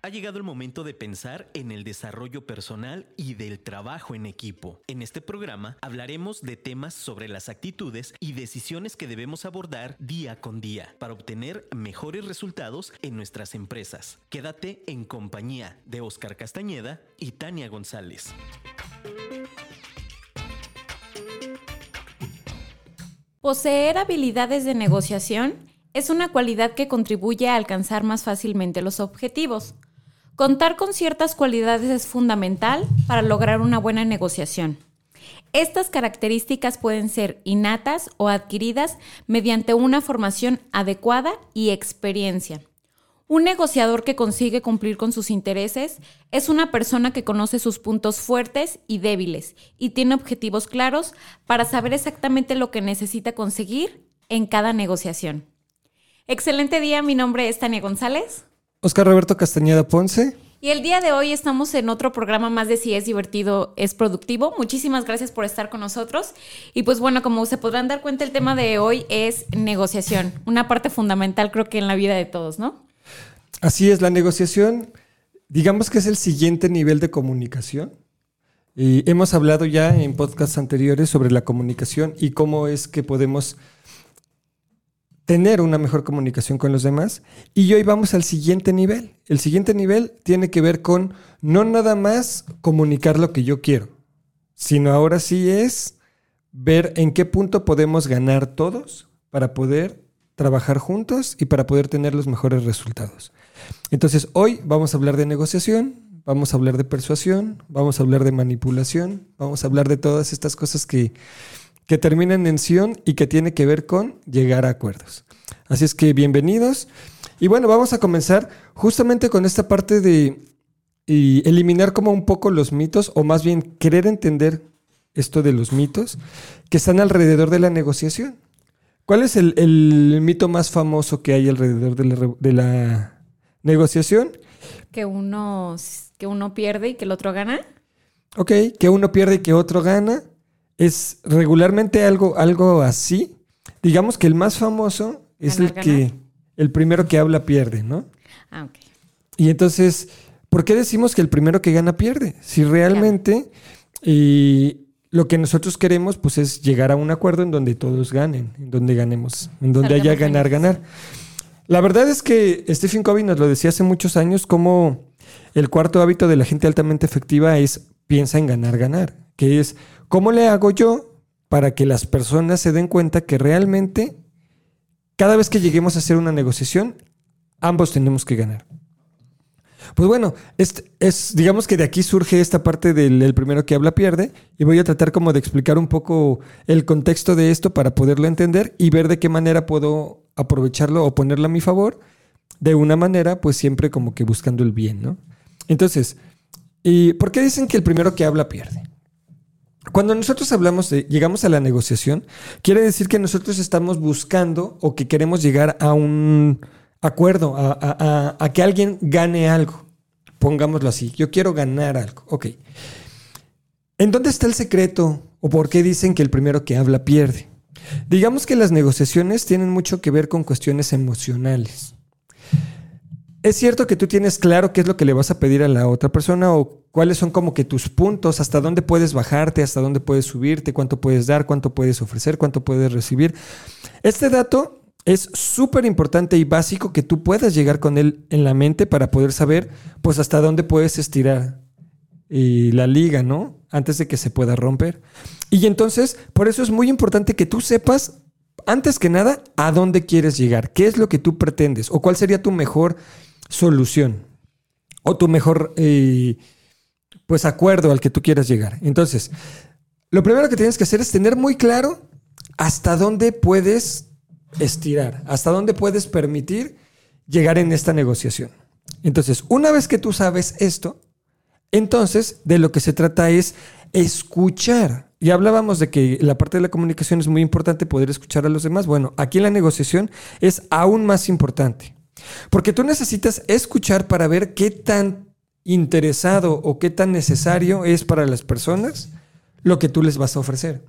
Ha llegado el momento de pensar en el desarrollo personal y del trabajo en equipo. En este programa hablaremos de temas sobre las actitudes y decisiones que debemos abordar día con día para obtener mejores resultados en nuestras empresas. Quédate en compañía de Oscar Castañeda y Tania González. Poseer habilidades de negociación es una cualidad que contribuye a alcanzar más fácilmente los objetivos. Contar con ciertas cualidades es fundamental para lograr una buena negociación. Estas características pueden ser innatas o adquiridas mediante una formación adecuada y experiencia. Un negociador que consigue cumplir con sus intereses es una persona que conoce sus puntos fuertes y débiles y tiene objetivos claros para saber exactamente lo que necesita conseguir en cada negociación. Excelente día, mi nombre es Tania González. Oscar Roberto Castañeda Ponce. Y el día de hoy estamos en otro programa más de Si es divertido, es productivo. Muchísimas gracias por estar con nosotros. Y pues bueno, como se podrán dar cuenta, el tema de hoy es negociación, una parte fundamental creo que en la vida de todos, ¿no? Así es, la negociación, digamos que es el siguiente nivel de comunicación. Y hemos hablado ya en podcasts anteriores sobre la comunicación y cómo es que podemos tener una mejor comunicación con los demás. Y hoy vamos al siguiente nivel. El siguiente nivel tiene que ver con no nada más comunicar lo que yo quiero, sino ahora sí es ver en qué punto podemos ganar todos para poder trabajar juntos y para poder tener los mejores resultados. Entonces, hoy vamos a hablar de negociación, vamos a hablar de persuasión, vamos a hablar de manipulación, vamos a hablar de todas estas cosas que que termina en mención y que tiene que ver con llegar a acuerdos. Así es que bienvenidos. Y bueno, vamos a comenzar justamente con esta parte de eliminar como un poco los mitos, o más bien querer entender esto de los mitos que están alrededor de la negociación. ¿Cuál es el, mito más famoso que hay alrededor de la, de la, negociación? Que uno, que uno pierde y que el otro gana. Ok, que uno pierde y que otro gana es regularmente algo, algo así. Digamos que el más famoso es el que el primero que habla pierde, ¿no? Ah, ok. Y entonces, ¿por qué decimos que el primero que gana pierde? Si realmente y lo que nosotros queremos, pues es llegar a un acuerdo en donde todos ganen, en donde ganemos, en donde haya ganar, ganar. La verdad es que Stephen Covey nos lo decía hace muchos años, como el cuarto hábito de la gente altamente efectiva es piensa en ganar, ganar, que es ¿Cómo le hago yo para que las personas se den cuenta que realmente cada vez que lleguemos a hacer una negociación, ambos tenemos que ganar? Pues bueno, es, digamos que de aquí surge esta parte del primero que habla pierde y voy a tratar como de explicar un poco el contexto de esto para poderlo entender y ver de qué manera puedo aprovecharlo o ponerlo a mi favor de una manera pues siempre como que buscando el bien, ¿no? Entonces, ¿y por qué dicen que el primero que habla pierde? Cuando nosotros hablamos de llegamos a la negociación, quiere decir que nosotros estamos buscando o que queremos llegar a un acuerdo, a, que alguien gane algo. Pongámoslo así, yo quiero ganar algo. Ok. ¿En dónde está el secreto o por qué dicen que el primero que habla pierde? Digamos que las negociaciones tienen mucho que ver con cuestiones emocionales. Es cierto que tú tienes claro qué es lo que le vas a pedir a la otra persona o cuáles son como que tus puntos, hasta dónde puedes bajarte, hasta dónde puedes subirte, cuánto puedes dar, cuánto puedes ofrecer, cuánto puedes recibir. Este dato es súper importante y básico que tú puedas llegar con él en la mente para poder saber pues hasta dónde puedes estirar y la liga, ¿no? Antes de que se pueda romper. Y entonces, por eso es muy importante que tú sepas, antes que nada, a dónde quieres llegar, qué es lo que tú pretendes o cuál sería tu mejor solución o tu mejor eh, pues acuerdo al que tú quieras llegar. Entonces, lo primero que tienes que hacer es tener muy claro hasta dónde puedes estirar, hasta dónde puedes permitir llegar en esta negociación. Entonces, una vez que tú sabes esto, entonces de lo que se trata es escuchar. Y hablábamos de que la parte de la comunicación es muy importante poder escuchar a los demás. Bueno, aquí en la negociación es aún más importante. Porque tú necesitas escuchar para ver qué tan interesado o qué tan necesario es para las personas lo que tú les vas a ofrecer.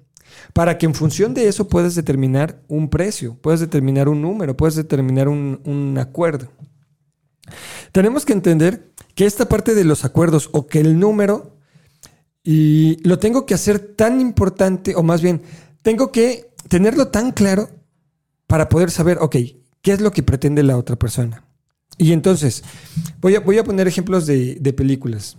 Para que en función de eso puedas determinar un precio, puedas determinar un número, puedas determinar un, acuerdo. tenemos que entender que esta parte de los acuerdos o que el número y lo tengo que hacer tan importante, o más bien, tengo que tenerlo tan claro para poder saber, ok, ¿qué es lo que pretende la otra persona? Y entonces, voy a, voy a poner ejemplos de, de películas.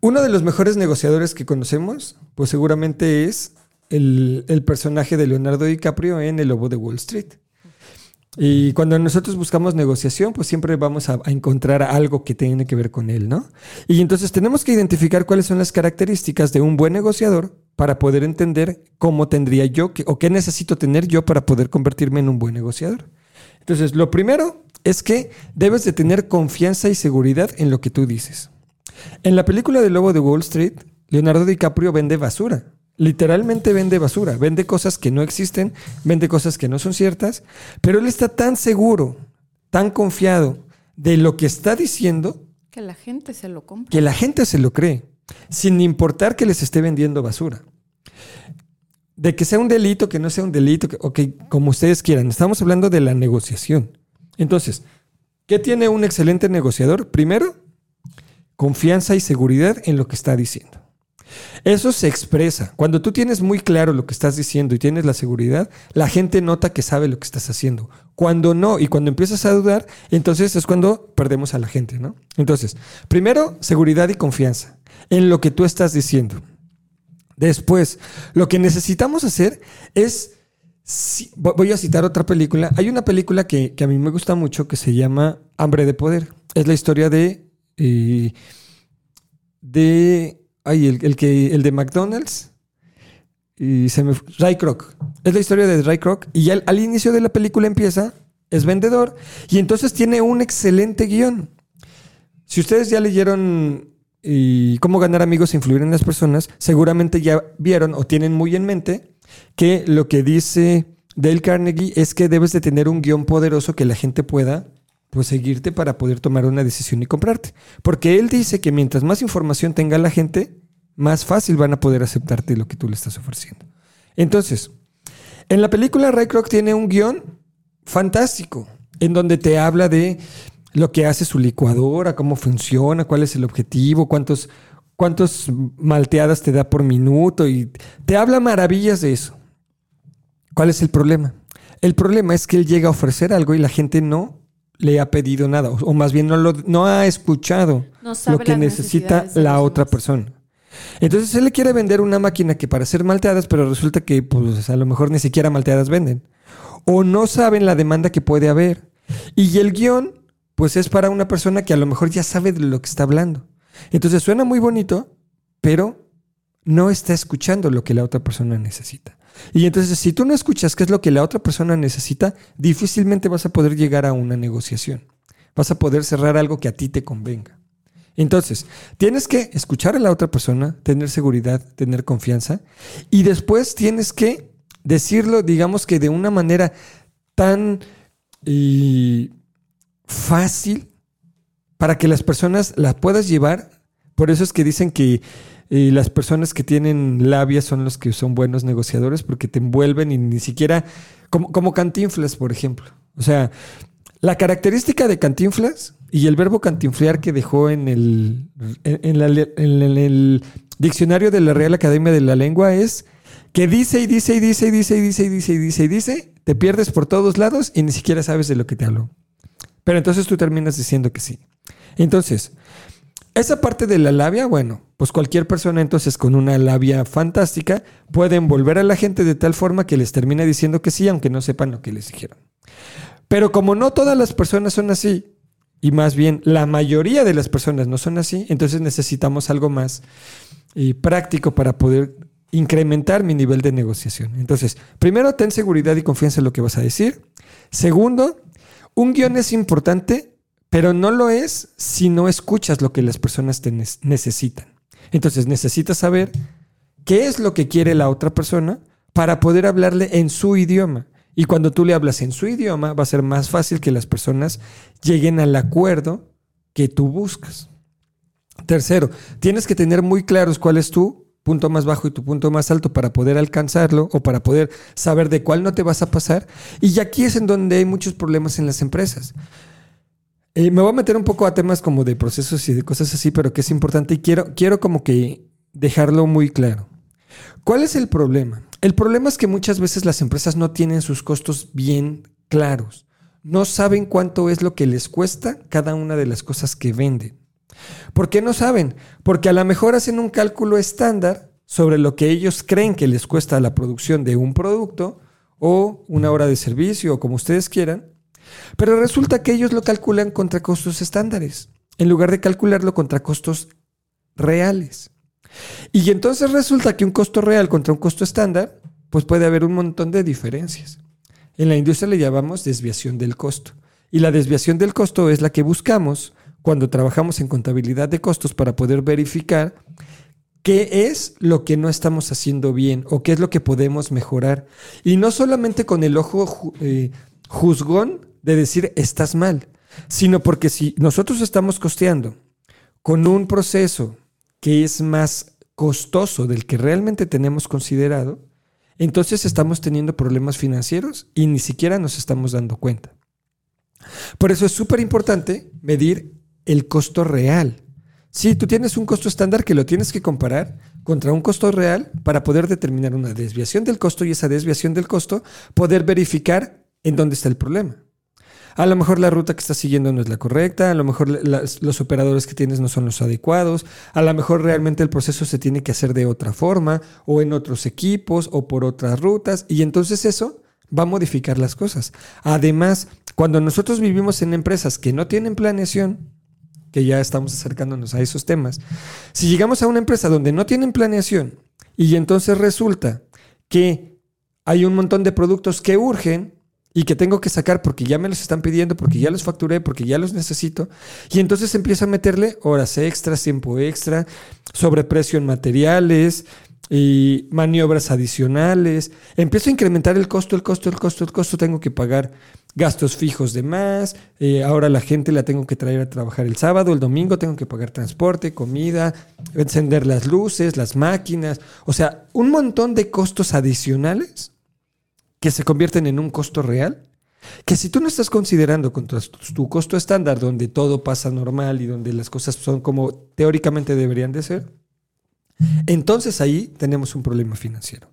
Uno de los mejores negociadores que conocemos, pues seguramente es el, el personaje de Leonardo DiCaprio en El Lobo de Wall Street. Y cuando nosotros buscamos negociación, pues siempre vamos a, encontrar algo que tiene que ver con él, ¿no? Y entonces tenemos que identificar cuáles son las características de un buen negociador para poder entender cómo tendría yo o qué necesito tener yo para poder convertirme en un buen negociador. Entonces, lo primero es que debes de tener confianza y seguridad en lo que tú dices. En la película del Lobo de Wall Street, Leonardo DiCaprio vende basura. Literalmente vende basura, vende cosas que no existen, vende cosas que no son ciertas, pero él está tan seguro, tan confiado de lo que está diciendo que la gente se lo compra. Que la gente se lo cree, sin importar que les esté vendiendo basura. De que sea un delito, que no sea un delito, que, o que como ustedes quieran. Estamos hablando de la negociación. Entonces, ¿qué tiene un excelente negociador? Primero, confianza y seguridad en lo que está diciendo. Eso se expresa. Cuando tú tienes muy claro lo que estás diciendo y tienes la seguridad, la gente nota que sabe lo que estás haciendo. Cuando no y cuando empiezas a dudar, entonces es cuando perdemos a la gente, ¿no? Entonces, primero, seguridad y confianza en lo que tú estás diciendo. Después, lo que necesitamos hacer es, voy a citar otra película, hay una película que, que, a mí me gusta mucho que se llama Hambre de Poder. Es la historia de... Eh, de Ay, el, que, el de McDonald's. Y se me. Ray Kroc. Es la historia de Ray Kroc. Y al, al, inicio de la película empieza, es vendedor. Y entonces tiene un excelente guion. Si ustedes ya leyeron y cómo ganar amigos e influir en las personas, seguramente ya vieron o tienen muy en mente que lo que dice Dale Carnegie es que debes de tener un guion poderoso que la gente pueda pues seguirte para poder tomar una decisión y comprarte. Porque él dice que mientras más información tenga la gente, más fácil van a poder aceptarte lo que tú le estás ofreciendo. Entonces, en la película Ray Kroc tiene un guion fantástico, en donde te habla de lo que hace su licuadora, cómo funciona, cuál es el objetivo, cuántos, cuántos malteadas te da por minuto, y te habla maravillas de eso. ¿Cuál es el problema? El problema es que él llega a ofrecer algo y la gente no le ha pedido nada, o, más bien no, lo, no ha escuchado No lo que necesita la otra demás. persona. Entonces él le quiere vender una máquina que para hacer malteadas, pero resulta que pues, a lo mejor ni siquiera malteadas venden. O no saben la demanda que puede haber. Y el guion, pues es para una persona que a lo mejor ya sabe de lo que está hablando. Entonces suena muy bonito, pero no está escuchando lo que la otra persona necesita. Y entonces, si tú no escuchas qué es lo que la otra persona necesita, difícilmente vas a poder llegar a una negociación. Vas a poder cerrar algo que a ti te convenga. Entonces, tienes que escuchar a la otra persona, tener seguridad, tener confianza, y después tienes que decirlo, digamos que de una manera tan y, fácil para que las personas la puedas llevar. Por eso es que dicen que y las personas que tienen labia son los que son buenos negociadores porque te envuelven y ni siquiera, como, como Cantinflas, por ejemplo. O sea, la característica de Cantinflas y el verbo cantinflear que dejó en el, en, la, en el diccionario de la Real Academia de la Lengua es que dice y dice y dice y dice y dice y dice y dice y dice, te pierdes por todos lados y ni siquiera sabes de lo que te habló. Pero entonces tú terminas diciendo que sí. Entonces, esa parte de la labia, bueno, pues cualquier persona entonces con una labia fantástica puede envolver a la gente de tal forma que les termina diciendo que sí, aunque no sepan lo que les dijeron. Pero como no todas las personas son así, y más bien la mayoría de las personas no son así, entonces necesitamos algo más y práctico para poder incrementar mi nivel de negociación. Entonces, primero, ten seguridad y confianza en lo que vas a decir. Segundo, un guion es importante, pero no lo es si no escuchas lo que las personas te ne necesitan. Entonces, necesitas saber qué es lo que quiere la otra persona para poder hablarle en su idioma. Y cuando tú le hablas en su idioma, va a ser más fácil que las personas lleguen al acuerdo que tú buscas. Tercero, tienes que tener muy claros cuál es tu punto más bajo y tu punto más alto para poder alcanzarlo o para poder saber de cuál no te vas a pasar. Y aquí es en donde hay muchos problemas en las empresas. Me voy a meter un poco a temas como de procesos y de cosas así, pero que es importante y quiero, quiero como que dejarlo muy claro. ¿Cuál es el problema? El problema es que muchas veces las empresas no tienen sus costos bien claros. No saben cuánto es lo que les cuesta cada una de las cosas que venden. ¿Por qué no saben? Porque a lo mejor hacen un cálculo estándar sobre lo que ellos creen que les cuesta la producción de un producto o una hora de servicio o como ustedes quieran, pero resulta que ellos lo calculan contra costos estándares, en lugar de calcularlo contra costos reales. Y entonces resulta que un costo real contra un costo estándar, pues puede haber un montón de diferencias. En la industria le llamamos desviación del costo. Y la desviación del costo es la que buscamos cuando trabajamos en contabilidad de costos para poder verificar qué es lo que no estamos haciendo bien o qué es lo que podemos mejorar. Y no solamente con el ojo eh, juzgón de decir estás mal, sino porque si nosotros estamos costeando con un proceso que es más costoso del que realmente tenemos considerado, entonces estamos teniendo problemas financieros y ni siquiera nos estamos dando cuenta. Por eso es súper importante medir el costo real. Si tú tienes un costo estándar que lo tienes que comparar contra un costo real para poder determinar una desviación del costo y esa desviación del costo poder verificar en dónde está el problema. A lo mejor la ruta que estás siguiendo no es la correcta, a lo mejor los operadores que tienes no son los adecuados, a lo mejor realmente el proceso se tiene que hacer de otra forma o en otros equipos o por otras rutas y entonces eso va a modificar las cosas. Además, cuando nosotros vivimos en empresas que no tienen planeación, que ya estamos acercándonos a esos temas, si llegamos a una empresa donde no tienen planeación y entonces resulta que hay un montón de productos que urgen, y que tengo que sacar porque ya me los están pidiendo, porque ya los facturé, porque ya los necesito. Y entonces empiezo a meterle horas extras, tiempo extra, sobreprecio en materiales y maniobras adicionales. Empiezo a incrementar el costo, el costo, el costo, el costo. Tengo que pagar gastos fijos de más. Eh, ahora la gente la tengo que traer a trabajar el sábado, el domingo tengo que pagar transporte, comida, encender las luces, las máquinas. O sea, un montón de costos adicionales que se convierten en un costo real, que si tú no estás considerando con tu, costo estándar, donde todo pasa normal y donde las cosas son como teóricamente deberían de ser, entonces ahí tenemos un problema financiero.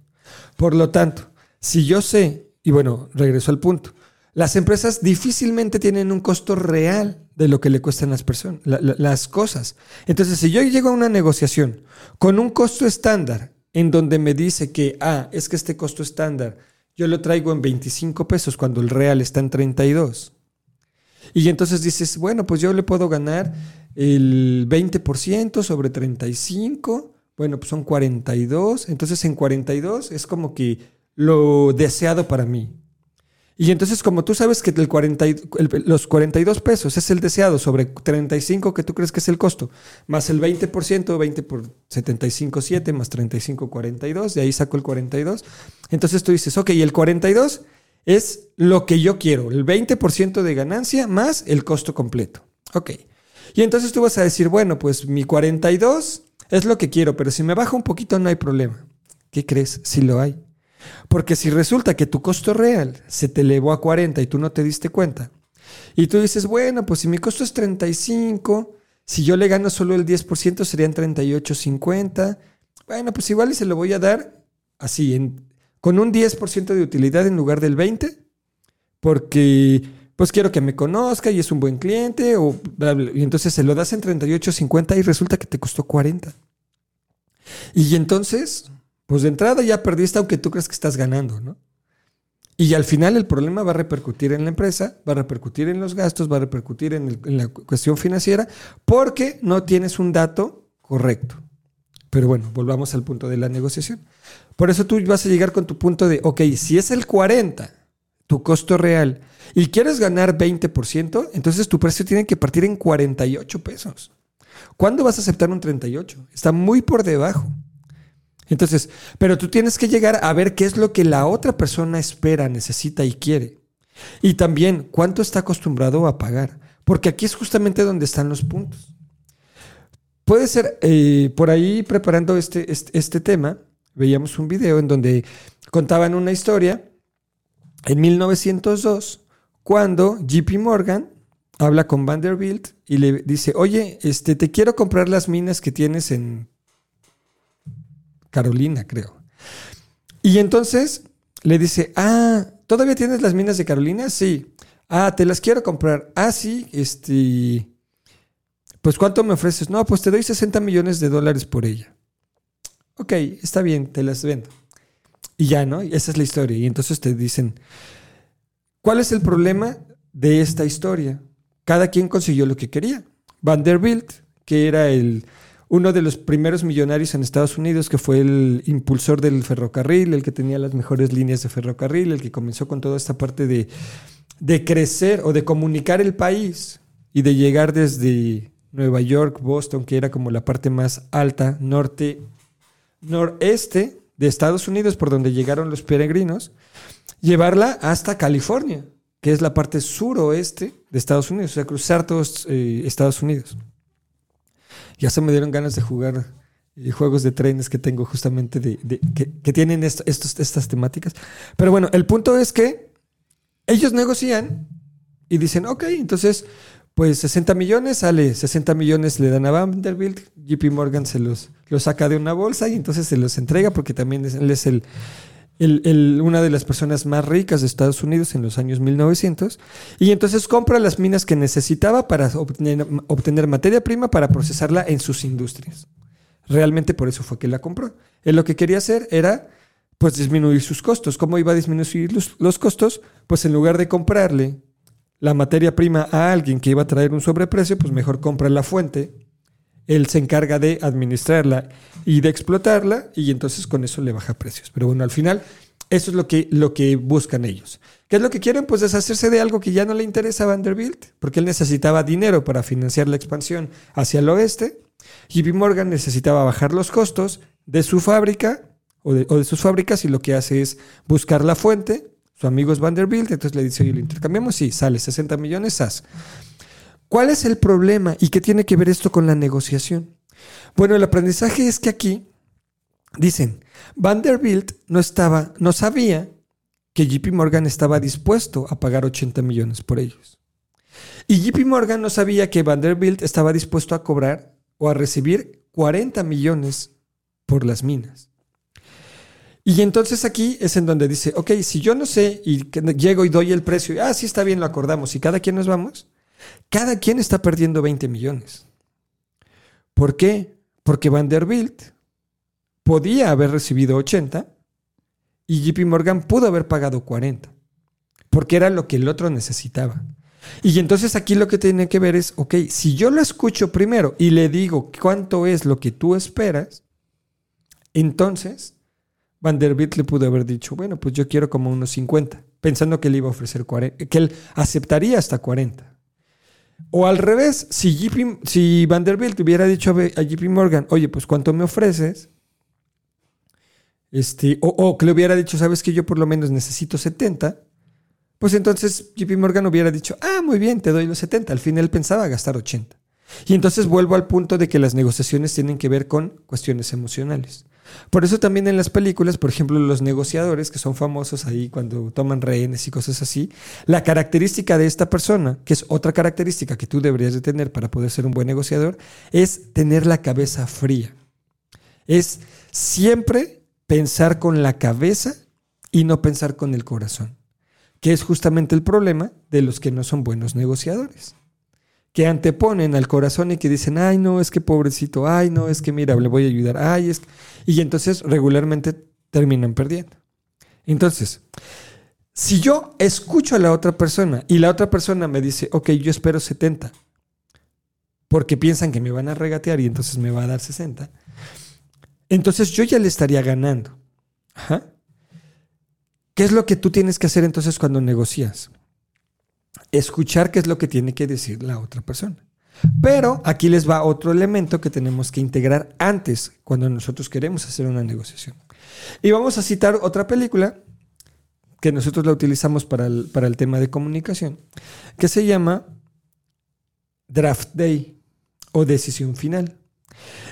Por lo tanto, si yo sé, y bueno, regreso al punto, las empresas difícilmente tienen un costo real de lo que le cuestan las personas, las cosas. Entonces, si yo llego a una negociación con un costo estándar en donde me dice que, ah, es que este costo estándar yo lo traigo en 25 pesos cuando el real está en 32. Y entonces dices, bueno, pues yo le puedo ganar el 20% sobre 35. Bueno, pues son 42. Entonces en 42 es como que lo deseado para mí. Y entonces, como tú sabes que el 40, los 42 pesos es el deseado sobre 35 que tú crees que es el costo, más el 20%, 20 por 75, 7, más 35, 42, de ahí saco el 42. Entonces tú dices, ok, el 42 es lo que yo quiero, el 20% de ganancia más el costo completo. Ok. Y entonces tú vas a decir, bueno, pues mi 42 es lo que quiero, pero si me baja un poquito no hay problema. ¿Qué crees? Si lo hay. Porque si resulta que tu costo real se te elevó a 40 y tú no te diste cuenta, y tú dices, bueno, pues si mi costo es 35, si yo le gano solo el 10% serían 38.50, bueno, pues igual y se lo voy a dar así, con un 10% de utilidad en lugar del 20%, porque pues quiero que me conozca y es un buen cliente, y entonces se lo das en 38.50 y resulta que te costó 40. Y entonces, pues de entrada ya perdiste aunque tú creas que estás ganando, ¿no? Y al final el problema va a repercutir en la empresa, va a repercutir en los gastos, va a repercutir en, la cuestión financiera, porque no tienes un dato correcto. Pero bueno, volvamos al punto de la negociación. Por eso tú vas a llegar con tu punto de, ok, si es el 40, tu costo real, y quieres ganar 20%, entonces tu precio tiene que partir en 48 pesos. ¿Cuándo vas a aceptar un 38? Está muy por debajo. Entonces, pero tú tienes que llegar a ver qué es lo que la otra persona espera, necesita y quiere. Y también cuánto está acostumbrado a pagar. Porque aquí es justamente donde están los puntos. Puede ser, eh, por ahí preparando este, este, este, tema, veíamos un video en donde contaban una historia en 1902, cuando JP Morgan habla con Vanderbilt y le dice, oye, este, te quiero comprar las minas que tienes en Carolina, creo. Y entonces le dice, ah, ¿todavía tienes las minas de Carolina? Sí. Ah, te las quiero comprar. Ah, sí, este... Pues ¿cuánto me ofreces? No, pues te doy 60 millones de dólares por ella. Ok, está bien, te las vendo. Y ya, ¿no? esa es la historia. Y entonces te dicen, ¿cuál es el problema de esta historia? Cada quien consiguió lo que quería. Vanderbilt, que era el, uno de los primeros millonarios en Estados Unidos, que fue el impulsor del ferrocarril, el que tenía las mejores líneas de ferrocarril, el que comenzó con toda esta parte de, de crecer o de comunicar el país y de llegar desde Nueva York, Boston, que era como la parte más alta, norte, noreste de Estados Unidos, por donde llegaron los peregrinos, llevarla hasta California, que es la parte suroeste de Estados Unidos, o sea, cruzar todos eh, Estados Unidos. Ya se me dieron ganas de jugar eh, juegos de trenes que tengo justamente de, que, tienen estos, estas temáticas. Pero bueno, el punto es que ellos negocian y dicen, ok, entonces pues 60 millones, sale 60 millones le dan a Vanderbilt, JP Morgan se los, los saca de una bolsa y entonces se los entrega porque también él es el, el, una de las personas más ricas de Estados Unidos en los años 1900 y entonces compra las minas que necesitaba para obtener, obtener materia prima para procesarla en sus industrias. Realmente por eso fue que la compró. Él lo que quería hacer era pues disminuir sus costos. ¿Cómo iba a disminuir los, los costos? Pues en lugar de comprarle la materia prima a alguien que iba a traer un sobreprecio, pues mejor compra la fuente. Él se encarga de administrarla y de explotarla y entonces con eso le baja precios. Pero bueno, al final eso es lo que, lo que buscan ellos. ¿Qué es lo que quieren? Pues deshacerse de algo que ya no le interesa a Vanderbilt, porque él necesitaba dinero para financiar la expansión hacia el oeste. JP Morgan necesitaba bajar los costos de su fábrica o de, sus fábricas y lo que hace es buscar la fuente su amigo es Vanderbilt, entonces le dice, oye, lo intercambiamos, sí, sale 60 millones, SAS. ¿Cuál es el problema y qué tiene que ver esto con la negociación? Bueno, el aprendizaje es que aquí dicen, Vanderbilt no estaba, no sabía que JP Morgan estaba dispuesto a pagar 80 millones por ellos. Y JP Morgan no sabía que Vanderbilt estaba dispuesto a cobrar o a recibir 40 millones por las minas. Y entonces aquí es en donde dice, ok, si yo no sé y llego y doy el precio, ah, sí está bien, lo acordamos, y cada quien nos vamos, cada quien está perdiendo 20 millones. ¿Por qué? Porque Vanderbilt podía haber recibido 80 y JP Morgan pudo haber pagado 40, porque era lo que el otro necesitaba. Y entonces aquí lo que tiene que ver es, ok, si yo lo escucho primero y le digo cuánto es lo que tú esperas, entonces Vanderbilt le pudo haber dicho, bueno, pues yo quiero como unos 50, pensando que le iba a ofrecer 40, que él aceptaría hasta 40. O al revés, si, si Vanderbilt hubiera dicho a JP Morgan, oye, pues ¿cuánto me ofreces? Este, o, o, que le hubiera dicho, sabes que yo por lo menos necesito 70, pues entonces JP Morgan hubiera dicho, ah, muy bien, te doy los 70. Al fin él pensaba gastar 80. Y entonces vuelvo al punto de que las negociaciones tienen que ver con cuestiones emocionales. Por eso también en las películas, por ejemplo, los negociadores, que son famosos ahí cuando toman rehenes y cosas así, la característica de esta persona, que es otra característica que tú deberías de tener para poder ser un buen negociador, es tener la cabeza fría. Es siempre pensar con la cabeza y no pensar con el corazón, que es justamente el problema de los que no son buenos negociadores que anteponen al corazón y que dicen, ay, no, es que pobrecito, ay, no, es que mira, le voy a ayudar, ay, es Y entonces regularmente terminan perdiendo. Entonces, si yo escucho a la otra persona y la otra persona me dice, ok, yo espero 70, porque piensan que me van a regatear y entonces me va a dar 60, entonces yo ya le estaría ganando. ¿Qué es lo que tú tienes que hacer entonces cuando negocias? Escuchar qué es lo que tiene que decir la otra persona. Pero aquí les va otro elemento que tenemos que integrar antes cuando nosotros queremos hacer una negociación. Y vamos a citar otra película que nosotros la utilizamos para el, para el tema de comunicación, que se llama Draft Day o Decisión Final.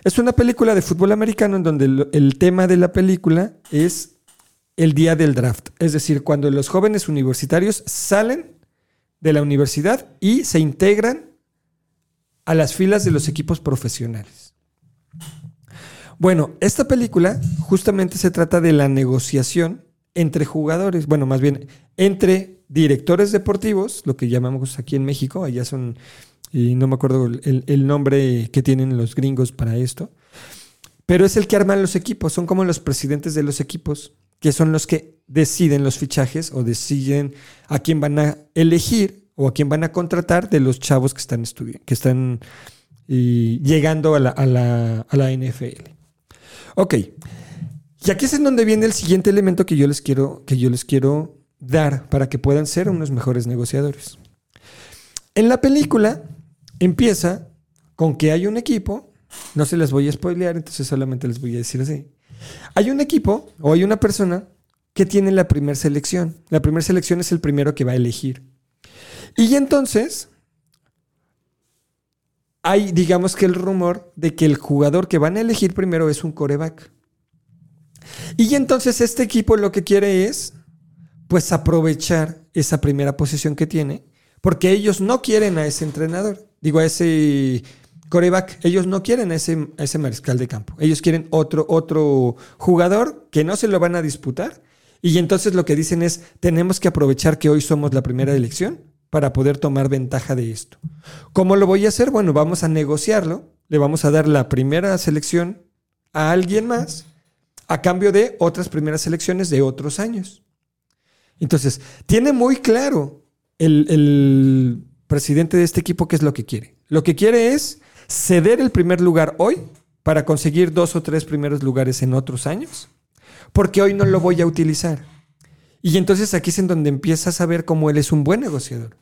Es una película de fútbol americano en donde el, el tema de la película es el día del draft, es decir, cuando los jóvenes universitarios salen de la universidad y se integran a las filas de los equipos profesionales. Bueno, esta película justamente se trata de la negociación entre jugadores, bueno, más bien entre directores deportivos, lo que llamamos aquí en México, allá son, y no me acuerdo el, el nombre que tienen los gringos para esto, pero es el que arma los equipos, son como los presidentes de los equipos, que son los que deciden los fichajes o deciden a quién van a elegir o a quién van a contratar de los chavos que están, que están llegando a la, a, la, a la NFL. Ok. Y aquí es en donde viene el siguiente elemento que yo les quiero, que yo les quiero dar para que puedan ser unos mejores negociadores. En la película empieza con que hay un equipo, no se les voy a spoilear, entonces solamente les voy a decir así. Hay un equipo o hay una persona que tiene la primera selección. La primera selección es el primero que va a elegir. Y entonces hay, digamos que el rumor de que el jugador que van a elegir primero es un coreback. Y entonces este equipo lo que quiere es, pues, aprovechar esa primera posición que tiene, porque ellos no quieren a ese entrenador, digo, a ese coreback, ellos no quieren ese, ese mariscal de campo, ellos quieren otro, otro jugador que no se lo van a disputar. Y entonces lo que dicen es, tenemos que aprovechar que hoy somos la primera elección para poder tomar ventaja de esto. ¿Cómo lo voy a hacer? Bueno, vamos a negociarlo, le vamos a dar la primera selección a alguien más a cambio de otras primeras selecciones de otros años. Entonces, tiene muy claro el, el presidente de este equipo qué es lo que quiere. Lo que quiere es ceder el primer lugar hoy para conseguir dos o tres primeros lugares en otros años, porque hoy no lo voy a utilizar. Y entonces aquí es en donde empiezas a ver cómo él es un buen negociador.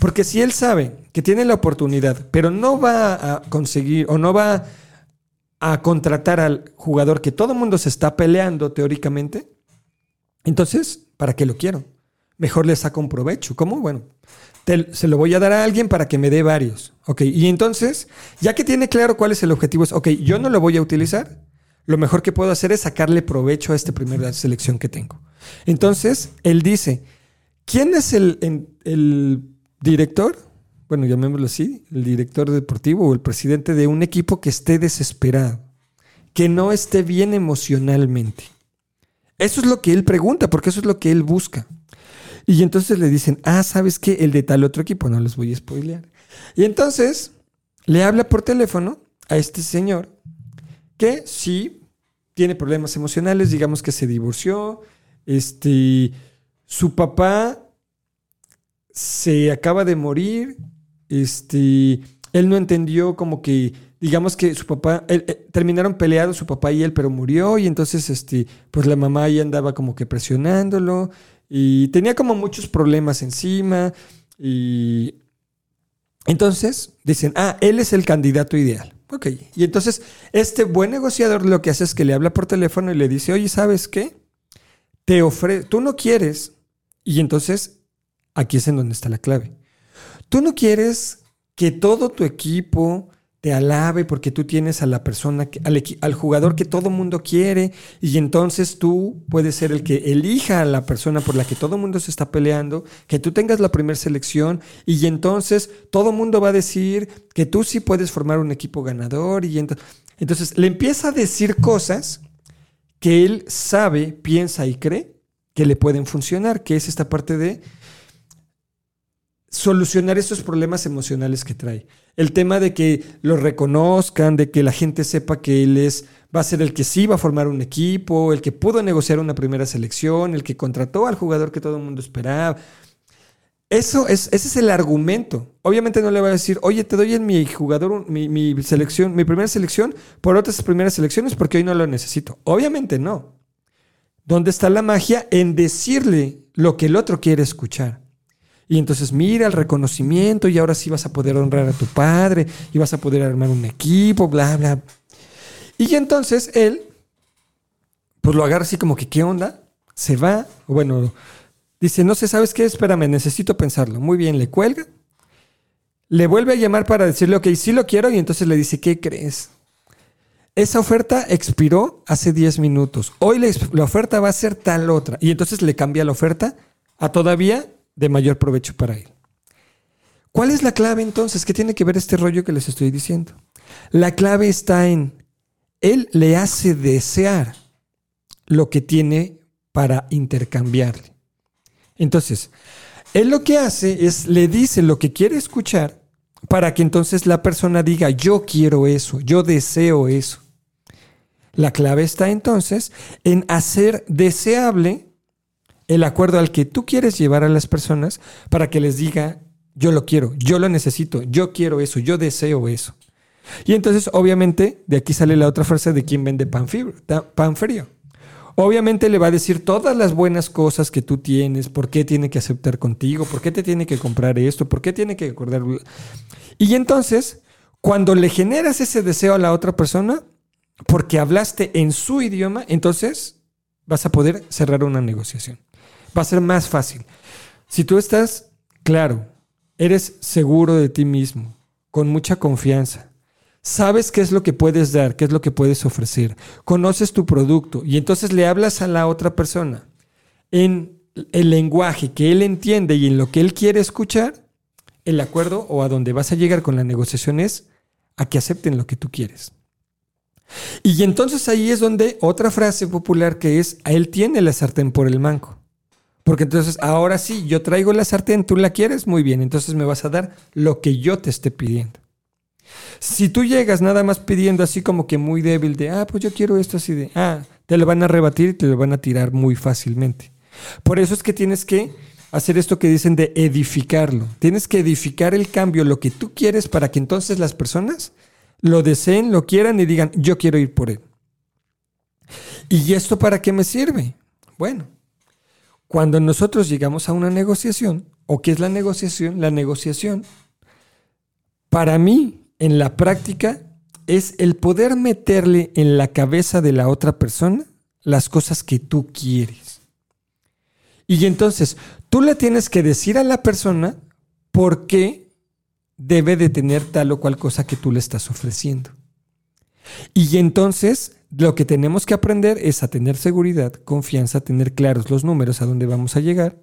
Porque si él sabe que tiene la oportunidad, pero no va a conseguir o no va a contratar al jugador que todo el mundo se está peleando teóricamente, entonces, ¿para qué lo quiero? Mejor le saco un provecho. ¿Cómo? Bueno, se lo voy a dar a alguien para que me dé varios. Ok, y entonces, ya que tiene claro cuál es el objetivo, es, ok, yo no lo voy a utilizar, lo mejor que puedo hacer es sacarle provecho a esta primera selección que tengo. Entonces, él dice, ¿quién es el, el director, bueno, llamémoslo así, el director deportivo o el presidente de un equipo que esté desesperado, que no esté bien emocionalmente. Eso es lo que él pregunta, porque eso es lo que él busca. Y entonces le dicen, ah, ¿sabes qué? El de tal otro equipo, no les voy a spoilear. Y entonces le habla por teléfono a este señor que sí tiene problemas emocionales, digamos que se divorció, este, su papá se acaba de morir, este, él no entendió como que, digamos que su papá, eh, terminaron peleados su papá y él, pero murió y entonces, este, pues la mamá ahí andaba como que presionándolo y tenía como muchos problemas encima y entonces dicen, ah, él es el candidato ideal. Ok, y entonces este buen negociador lo que hace es que le habla por teléfono y le dice, oye, ¿sabes qué? Te ofrece, tú no quieres, y entonces Aquí es en donde está la clave. Tú no quieres que todo tu equipo te alabe porque tú tienes a la persona, al, jugador que todo mundo quiere y entonces tú puedes ser el que elija a la persona por la que todo mundo se está peleando, que tú tengas la primera selección y entonces todo mundo va a decir que tú sí puedes formar un equipo ganador y entonces le empieza a decir cosas que él sabe, piensa y cree que le pueden funcionar, que es esta parte de solucionar esos problemas emocionales que trae. El tema de que lo reconozcan, de que la gente sepa que él es, va a ser el que sí va a formar un equipo, el que pudo negociar una primera selección, el que contrató al jugador que todo el mundo esperaba. Eso es, ese es el argumento. Obviamente no le va a decir, oye, te doy en mi jugador mi, mi selección, mi primera selección por otras primeras selecciones porque hoy no lo necesito. Obviamente no. ¿Dónde está la magia? En decirle lo que el otro quiere escuchar. Y entonces mira el reconocimiento y ahora sí vas a poder honrar a tu padre y vas a poder armar un equipo, bla, bla. Y entonces él, pues lo agarra así como que, ¿qué onda? Se va, bueno, dice, no sé, ¿sabes qué? Espérame, necesito pensarlo. Muy bien, le cuelga. Le vuelve a llamar para decirle, ok, sí lo quiero. Y entonces le dice, ¿qué crees? Esa oferta expiró hace 10 minutos. Hoy la oferta va a ser tal otra. Y entonces le cambia la oferta a todavía de mayor provecho para él. ¿Cuál es la clave entonces? ¿Qué tiene que ver este rollo que les estoy diciendo? La clave está en, él le hace desear lo que tiene para intercambiarle. Entonces, él lo que hace es le dice lo que quiere escuchar para que entonces la persona diga, yo quiero eso, yo deseo eso. La clave está entonces en hacer deseable el acuerdo al que tú quieres llevar a las personas para que les diga, yo lo quiero, yo lo necesito, yo quiero eso, yo deseo eso. Y entonces, obviamente, de aquí sale la otra frase de quien vende pan, pan frío. Obviamente le va a decir todas las buenas cosas que tú tienes, por qué tiene que aceptar contigo, por qué te tiene que comprar esto, por qué tiene que acordar. Y entonces, cuando le generas ese deseo a la otra persona, porque hablaste en su idioma, entonces vas a poder cerrar una negociación. Va a ser más fácil. Si tú estás claro, eres seguro de ti mismo, con mucha confianza, sabes qué es lo que puedes dar, qué es lo que puedes ofrecer, conoces tu producto y entonces le hablas a la otra persona en el lenguaje que él entiende y en lo que él quiere escuchar, el acuerdo o a donde vas a llegar con la negociación es a que acepten lo que tú quieres. Y entonces ahí es donde otra frase popular que es, a él tiene la sartén por el manco. Porque entonces ahora sí, yo traigo la sartén, tú la quieres, muy bien, entonces me vas a dar lo que yo te esté pidiendo. Si tú llegas nada más pidiendo así como que muy débil de, ah, pues yo quiero esto así de, ah, te lo van a rebatir y te lo van a tirar muy fácilmente. Por eso es que tienes que hacer esto que dicen de edificarlo. Tienes que edificar el cambio, lo que tú quieres, para que entonces las personas lo deseen, lo quieran y digan, yo quiero ir por él. ¿Y esto para qué me sirve? Bueno, cuando nosotros llegamos a una negociación, ¿o qué es la negociación? La negociación, para mí, en la práctica es el poder meterle en la cabeza de la otra persona las cosas que tú quieres. Y entonces tú le tienes que decir a la persona por qué debe de tener tal o cual cosa que tú le estás ofreciendo. Y entonces lo que tenemos que aprender es a tener seguridad, confianza, tener claros los números a dónde vamos a llegar.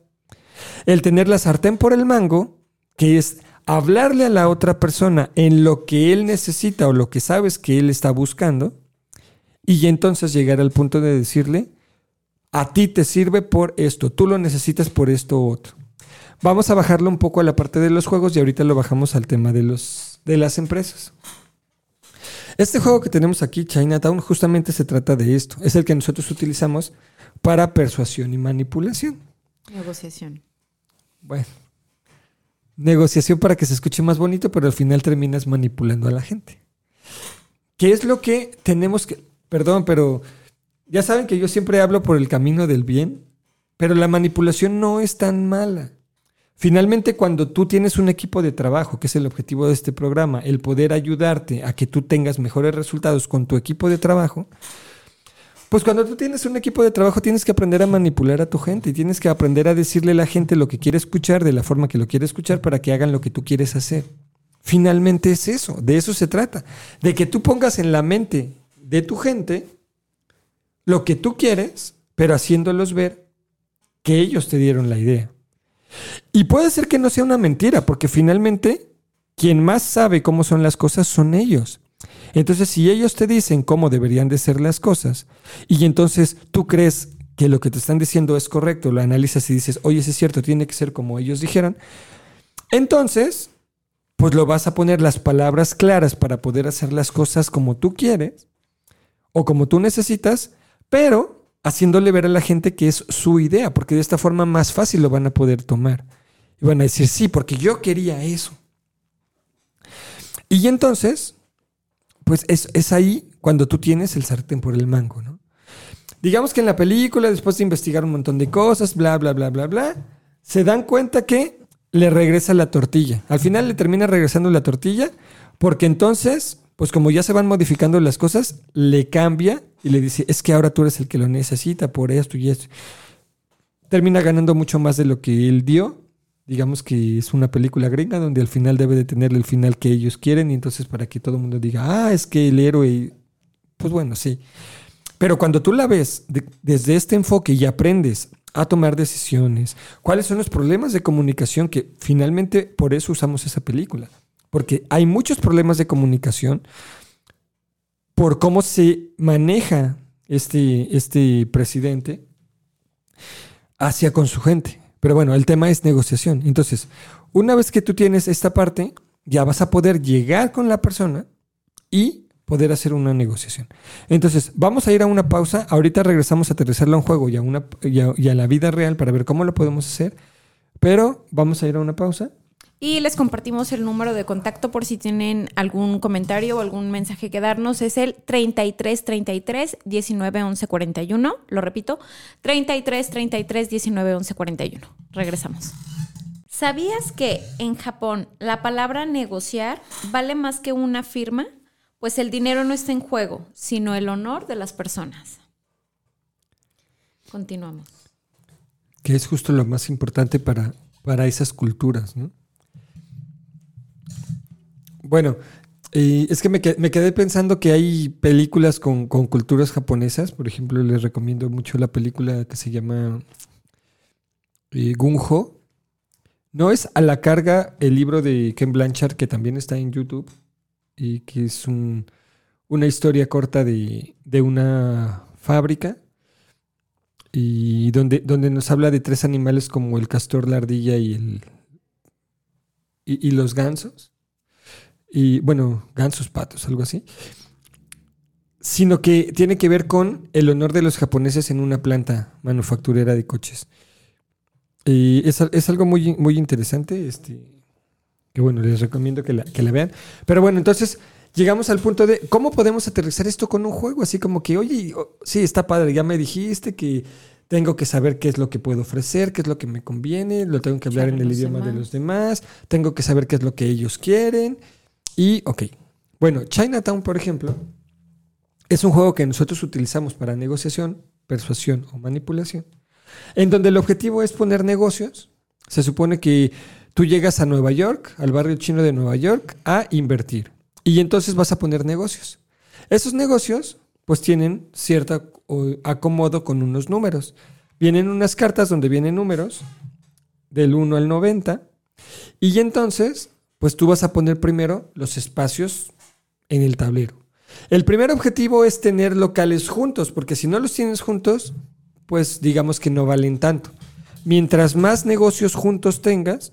El tener la sartén por el mango, que es hablarle a la otra persona en lo que él necesita o lo que sabes que él está buscando y entonces llegar al punto de decirle, a ti te sirve por esto, tú lo necesitas por esto u otro. Vamos a bajarlo un poco a la parte de los juegos y ahorita lo bajamos al tema de, los, de las empresas. Este juego que tenemos aquí, Chinatown, justamente se trata de esto. Es el que nosotros utilizamos para persuasión y manipulación. Negociación. Bueno, negociación para que se escuche más bonito, pero al final terminas manipulando a la gente. ¿Qué es lo que tenemos que... Perdón, pero ya saben que yo siempre hablo por el camino del bien, pero la manipulación no es tan mala. Finalmente, cuando tú tienes un equipo de trabajo, que es el objetivo de este programa, el poder ayudarte a que tú tengas mejores resultados con tu equipo de trabajo, pues cuando tú tienes un equipo de trabajo tienes que aprender a manipular a tu gente y tienes que aprender a decirle a la gente lo que quiere escuchar de la forma que lo quiere escuchar para que hagan lo que tú quieres hacer. Finalmente es eso, de eso se trata, de que tú pongas en la mente de tu gente lo que tú quieres, pero haciéndolos ver que ellos te dieron la idea. Y puede ser que no sea una mentira, porque finalmente quien más sabe cómo son las cosas son ellos. Entonces, si ellos te dicen cómo deberían de ser las cosas, y entonces tú crees que lo que te están diciendo es correcto, lo analizas y dices, oye, es cierto, tiene que ser como ellos dijeron, entonces, pues lo vas a poner las palabras claras para poder hacer las cosas como tú quieres o como tú necesitas, pero haciéndole ver a la gente que es su idea, porque de esta forma más fácil lo van a poder tomar. Y van a decir, sí, porque yo quería eso. Y entonces, pues es, ahí cuando tú tienes el sartén por el mango, ¿no? Digamos que en la película, después de investigar un montón de cosas, bla, bla, bla, bla, bla, se dan cuenta que le regresa la tortilla. Al final le termina regresando la tortilla porque entonces, pues como ya se van modificando las cosas, le cambia y le dice, es que ahora tú eres el que lo necesita por esto y esto. Termina ganando mucho más de lo que él dio digamos que es una película gringa donde al final debe de tener el final que ellos quieren y entonces para que todo el mundo diga, ah, es que el héroe, pues bueno, sí. Pero cuando tú la ves desde este enfoque y aprendes a tomar decisiones, cuáles son los problemas de comunicación que finalmente por eso usamos esa película, porque hay muchos problemas de comunicación por cómo se maneja este, este presidente hacia con su gente. Pero bueno, el tema es negociación. Entonces, una vez que tú tienes esta parte, ya vas a poder llegar con la persona y poder hacer una negociación. Entonces, vamos a ir a una pausa. Ahorita regresamos a aterrizarlo a un juego y a, una, y a la vida real para ver cómo lo podemos hacer. Pero vamos a ir a una pausa y les compartimos el número de contacto por si tienen algún comentario o algún mensaje que darnos. Es el 33 33 19 11 41. Lo repito, 33 33 19 11 41. Regresamos. ¿Sabías que en Japón la palabra negociar vale más que una firma? Pues el dinero no está en juego, sino el honor de las personas. Continuamos. Que es justo lo más importante para, para esas culturas, ¿no? Bueno, es que me, quedé pensando que hay películas con, culturas japonesas. Por ejemplo, les recomiendo mucho la película que se llama eh, Gunjo. No es a la carga el libro de Ken Blanchard, que también está en YouTube, y que es una historia corta de, una fábrica, y donde, donde nos habla de tres animales como el castor, la ardilla y, el, y los gansos y bueno, gansos, patos, algo así, sino que tiene que ver con el honor de los japoneses en una planta manufacturera de coches. Y es, algo muy, muy interesante, este, que bueno, les recomiendo que la, que la vean. Pero bueno, entonces llegamos al punto de cómo podemos aterrizar esto con un juego, así como que, oye, sí, está padre, ya me dijiste que tengo que saber qué es lo que puedo ofrecer, qué es lo que me conviene, lo tengo que hablar en el idioma de los demás, tengo que saber qué es lo que ellos quieren. Y, ok, bueno, Chinatown, por ejemplo, es un juego que nosotros utilizamos para negociación, persuasión o manipulación, en donde el objetivo es poner negocios. Se supone que tú llegas a Nueva York, al barrio chino de Nueva York, a invertir. Y entonces vas a poner negocios. Esos negocios, pues tienen cierto acomodo con unos números. Vienen unas cartas donde vienen números del 1 al 90. Y entonces pues tú vas a poner primero los espacios en el tablero. El primer objetivo es tener locales juntos, porque si no los tienes juntos, pues digamos que no valen tanto. Mientras más negocios juntos tengas,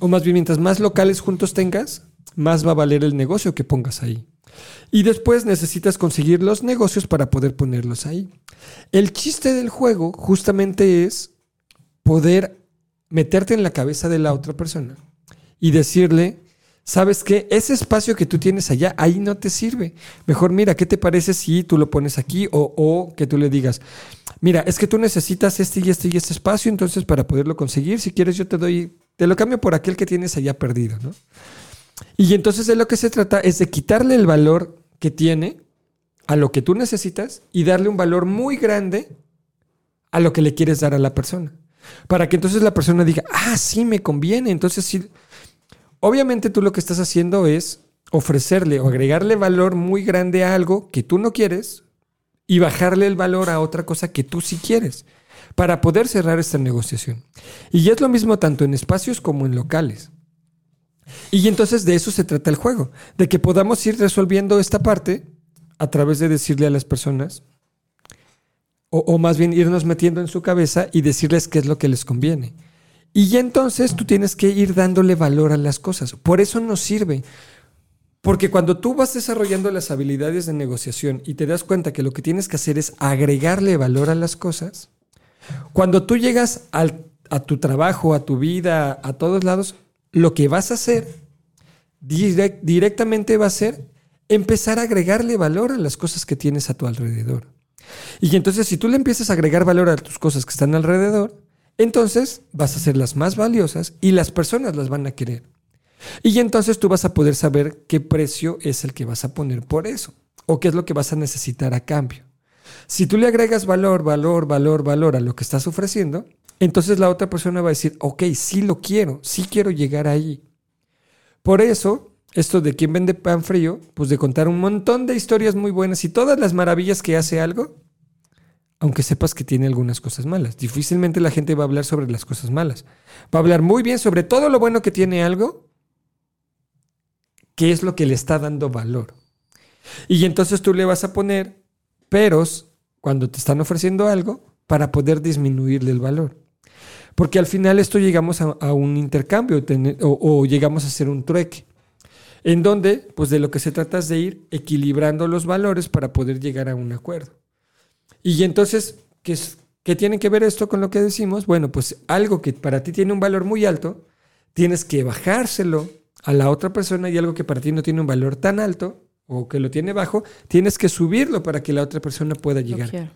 o más bien mientras más locales juntos tengas, más va a valer el negocio que pongas ahí. Y después necesitas conseguir los negocios para poder ponerlos ahí. El chiste del juego justamente es poder meterte en la cabeza de la otra persona y decirle, ¿sabes qué? Ese espacio que tú tienes allá, ahí no te sirve. Mejor mira, ¿qué te parece si tú lo pones aquí o, que tú le digas, mira, es que tú necesitas este y este y este espacio, entonces para poderlo conseguir, si quieres yo te doy, te lo cambio por aquel que tienes allá perdido, ¿no? Y entonces de lo que se trata es de quitarle el valor que tiene a lo que tú necesitas y darle un valor muy grande a lo que le quieres dar a la persona. Para que entonces la persona diga, ah, sí, me conviene, entonces sí, Obviamente tú lo que estás haciendo es ofrecerle o agregarle valor muy grande a algo que tú no quieres y bajarle el valor a otra cosa que tú sí quieres para poder cerrar esta negociación. Y es lo mismo tanto en espacios como en locales. Y entonces de eso se trata el juego, de que podamos ir resolviendo esta parte a través de decirle a las personas, o, o más bien irnos metiendo en su cabeza y decirles qué es lo que les conviene. Y entonces tú tienes que ir dándole valor a las cosas. Por eso nos sirve. Porque cuando tú vas desarrollando las habilidades de negociación y te das cuenta que lo que tienes que hacer es agregarle valor a las cosas, cuando tú llegas a tu trabajo, a tu vida, a todos lados, lo que vas a hacer directamente va a ser empezar a agregarle valor a las cosas que tienes a tu alrededor. Y entonces si tú le empiezas a agregar valor a tus cosas que están alrededor, entonces vas a ser las más valiosas y las personas las van a querer. Y entonces tú vas a poder saber qué precio es el que vas a poner por eso o qué es lo que vas a necesitar a cambio. Si tú le agregas valor, valor, valor, valor a lo que estás ofreciendo, entonces la otra persona va a decir, ok, sí lo quiero, sí quiero llegar ahí. Por eso, esto de quién vende pan frío, pues de contar un montón de historias muy buenas y todas las maravillas que hace algo, aunque sepas que tiene algunas cosas malas. Difícilmente la gente va a hablar sobre las cosas malas. Va a hablar muy bien sobre todo lo bueno que tiene algo, que es lo que le está dando valor. Y entonces tú le vas a poner peros cuando te están ofreciendo algo para poder disminuirle el valor. Porque al final esto llegamos a, un intercambio o, o, llegamos a hacer un trueque. En donde, pues de lo que se trata es de ir equilibrando los valores para poder llegar a un acuerdo. Y entonces, ¿qué, es, ¿qué tiene que ver esto con lo que decimos? Bueno, pues algo que para ti tiene un valor muy alto, tienes que bajárselo a la otra persona y algo que para ti no tiene un valor tan alto o que lo tiene bajo, tienes que subirlo para que la otra persona pueda llegar.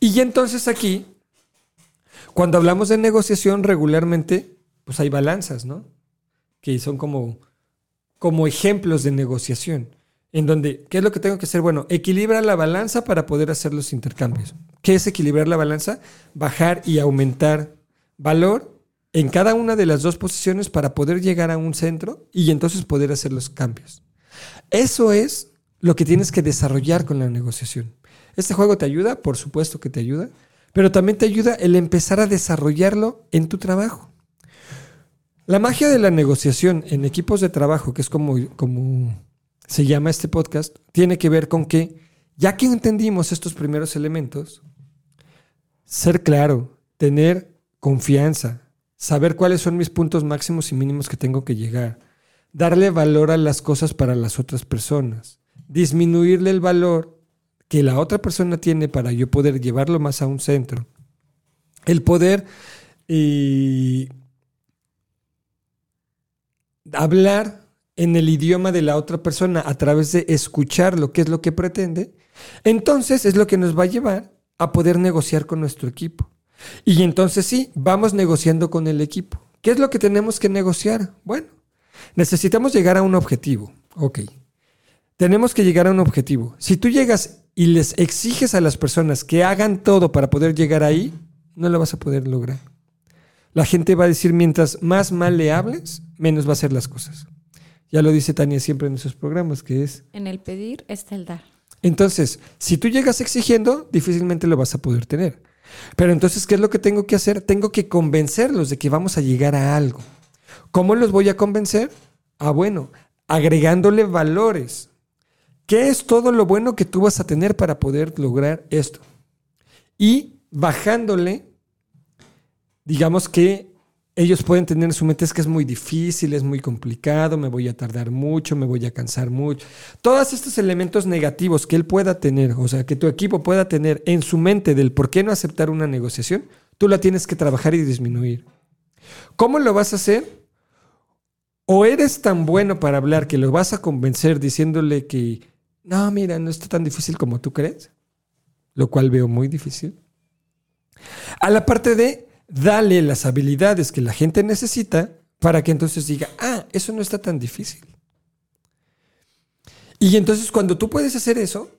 Y entonces aquí, cuando hablamos de negociación, regularmente, pues hay balanzas, ¿no? Que son como, como ejemplos de negociación. En donde, ¿qué es lo que tengo que hacer? Bueno, equilibrar la balanza para poder hacer los intercambios. ¿Qué es equilibrar la balanza? Bajar y aumentar valor en cada una de las dos posiciones para poder llegar a un centro y entonces poder hacer los cambios. Eso es lo que tienes que desarrollar con la negociación. ¿Este juego te ayuda? Por supuesto que te ayuda, pero también te ayuda el empezar a desarrollarlo en tu trabajo. La magia de la negociación en equipos de trabajo, que es como, como se llama este podcast, tiene que ver con que, ya que entendimos estos primeros elementos, ser claro, tener confianza, saber cuáles son mis puntos máximos y mínimos que tengo que llegar, darle valor a las cosas para las otras personas, disminuirle el valor que la otra persona tiene para yo poder llevarlo más a un centro, el poder y hablar en el idioma de la otra persona a través de escuchar lo que es lo que pretende, entonces es lo que nos va a llevar a poder negociar con nuestro equipo. Y entonces sí, vamos negociando con el equipo. ¿Qué es lo que tenemos que negociar? Bueno, necesitamos llegar a un objetivo. Ok. Tenemos que llegar a un objetivo. Si tú llegas y les exiges a las personas que hagan todo para poder llegar ahí, no lo vas a poder lograr. La gente va a decir, mientras más mal le hables, menos va a hacer las cosas. Ya lo dice Tania siempre en sus programas, que es... En el pedir está el dar. Entonces, si tú llegas exigiendo, difícilmente lo vas a poder tener. Pero entonces, ¿qué es lo que tengo que hacer? Tengo que convencerlos de que vamos a llegar a algo. ¿Cómo los voy a convencer? Ah, bueno, agregándole valores. ¿Qué es todo lo bueno que tú vas a tener para poder lograr esto? Y bajándole, digamos que ellos pueden tener en su mente es que es muy difícil, es muy complicado, me voy a tardar mucho, me voy a cansar mucho. Todos estos elementos negativos que él pueda tener, o sea, que tu equipo pueda tener en su mente del por qué no aceptar una negociación, tú la tienes que trabajar y disminuir. ¿Cómo lo vas a hacer? O eres tan bueno para hablar que lo vas a convencer diciéndole que, no, mira, no está tan difícil como tú crees, lo cual veo muy difícil. A la parte de dale las habilidades que la gente necesita para que entonces diga, ah, eso no está tan difícil. Y entonces cuando tú puedes hacer eso,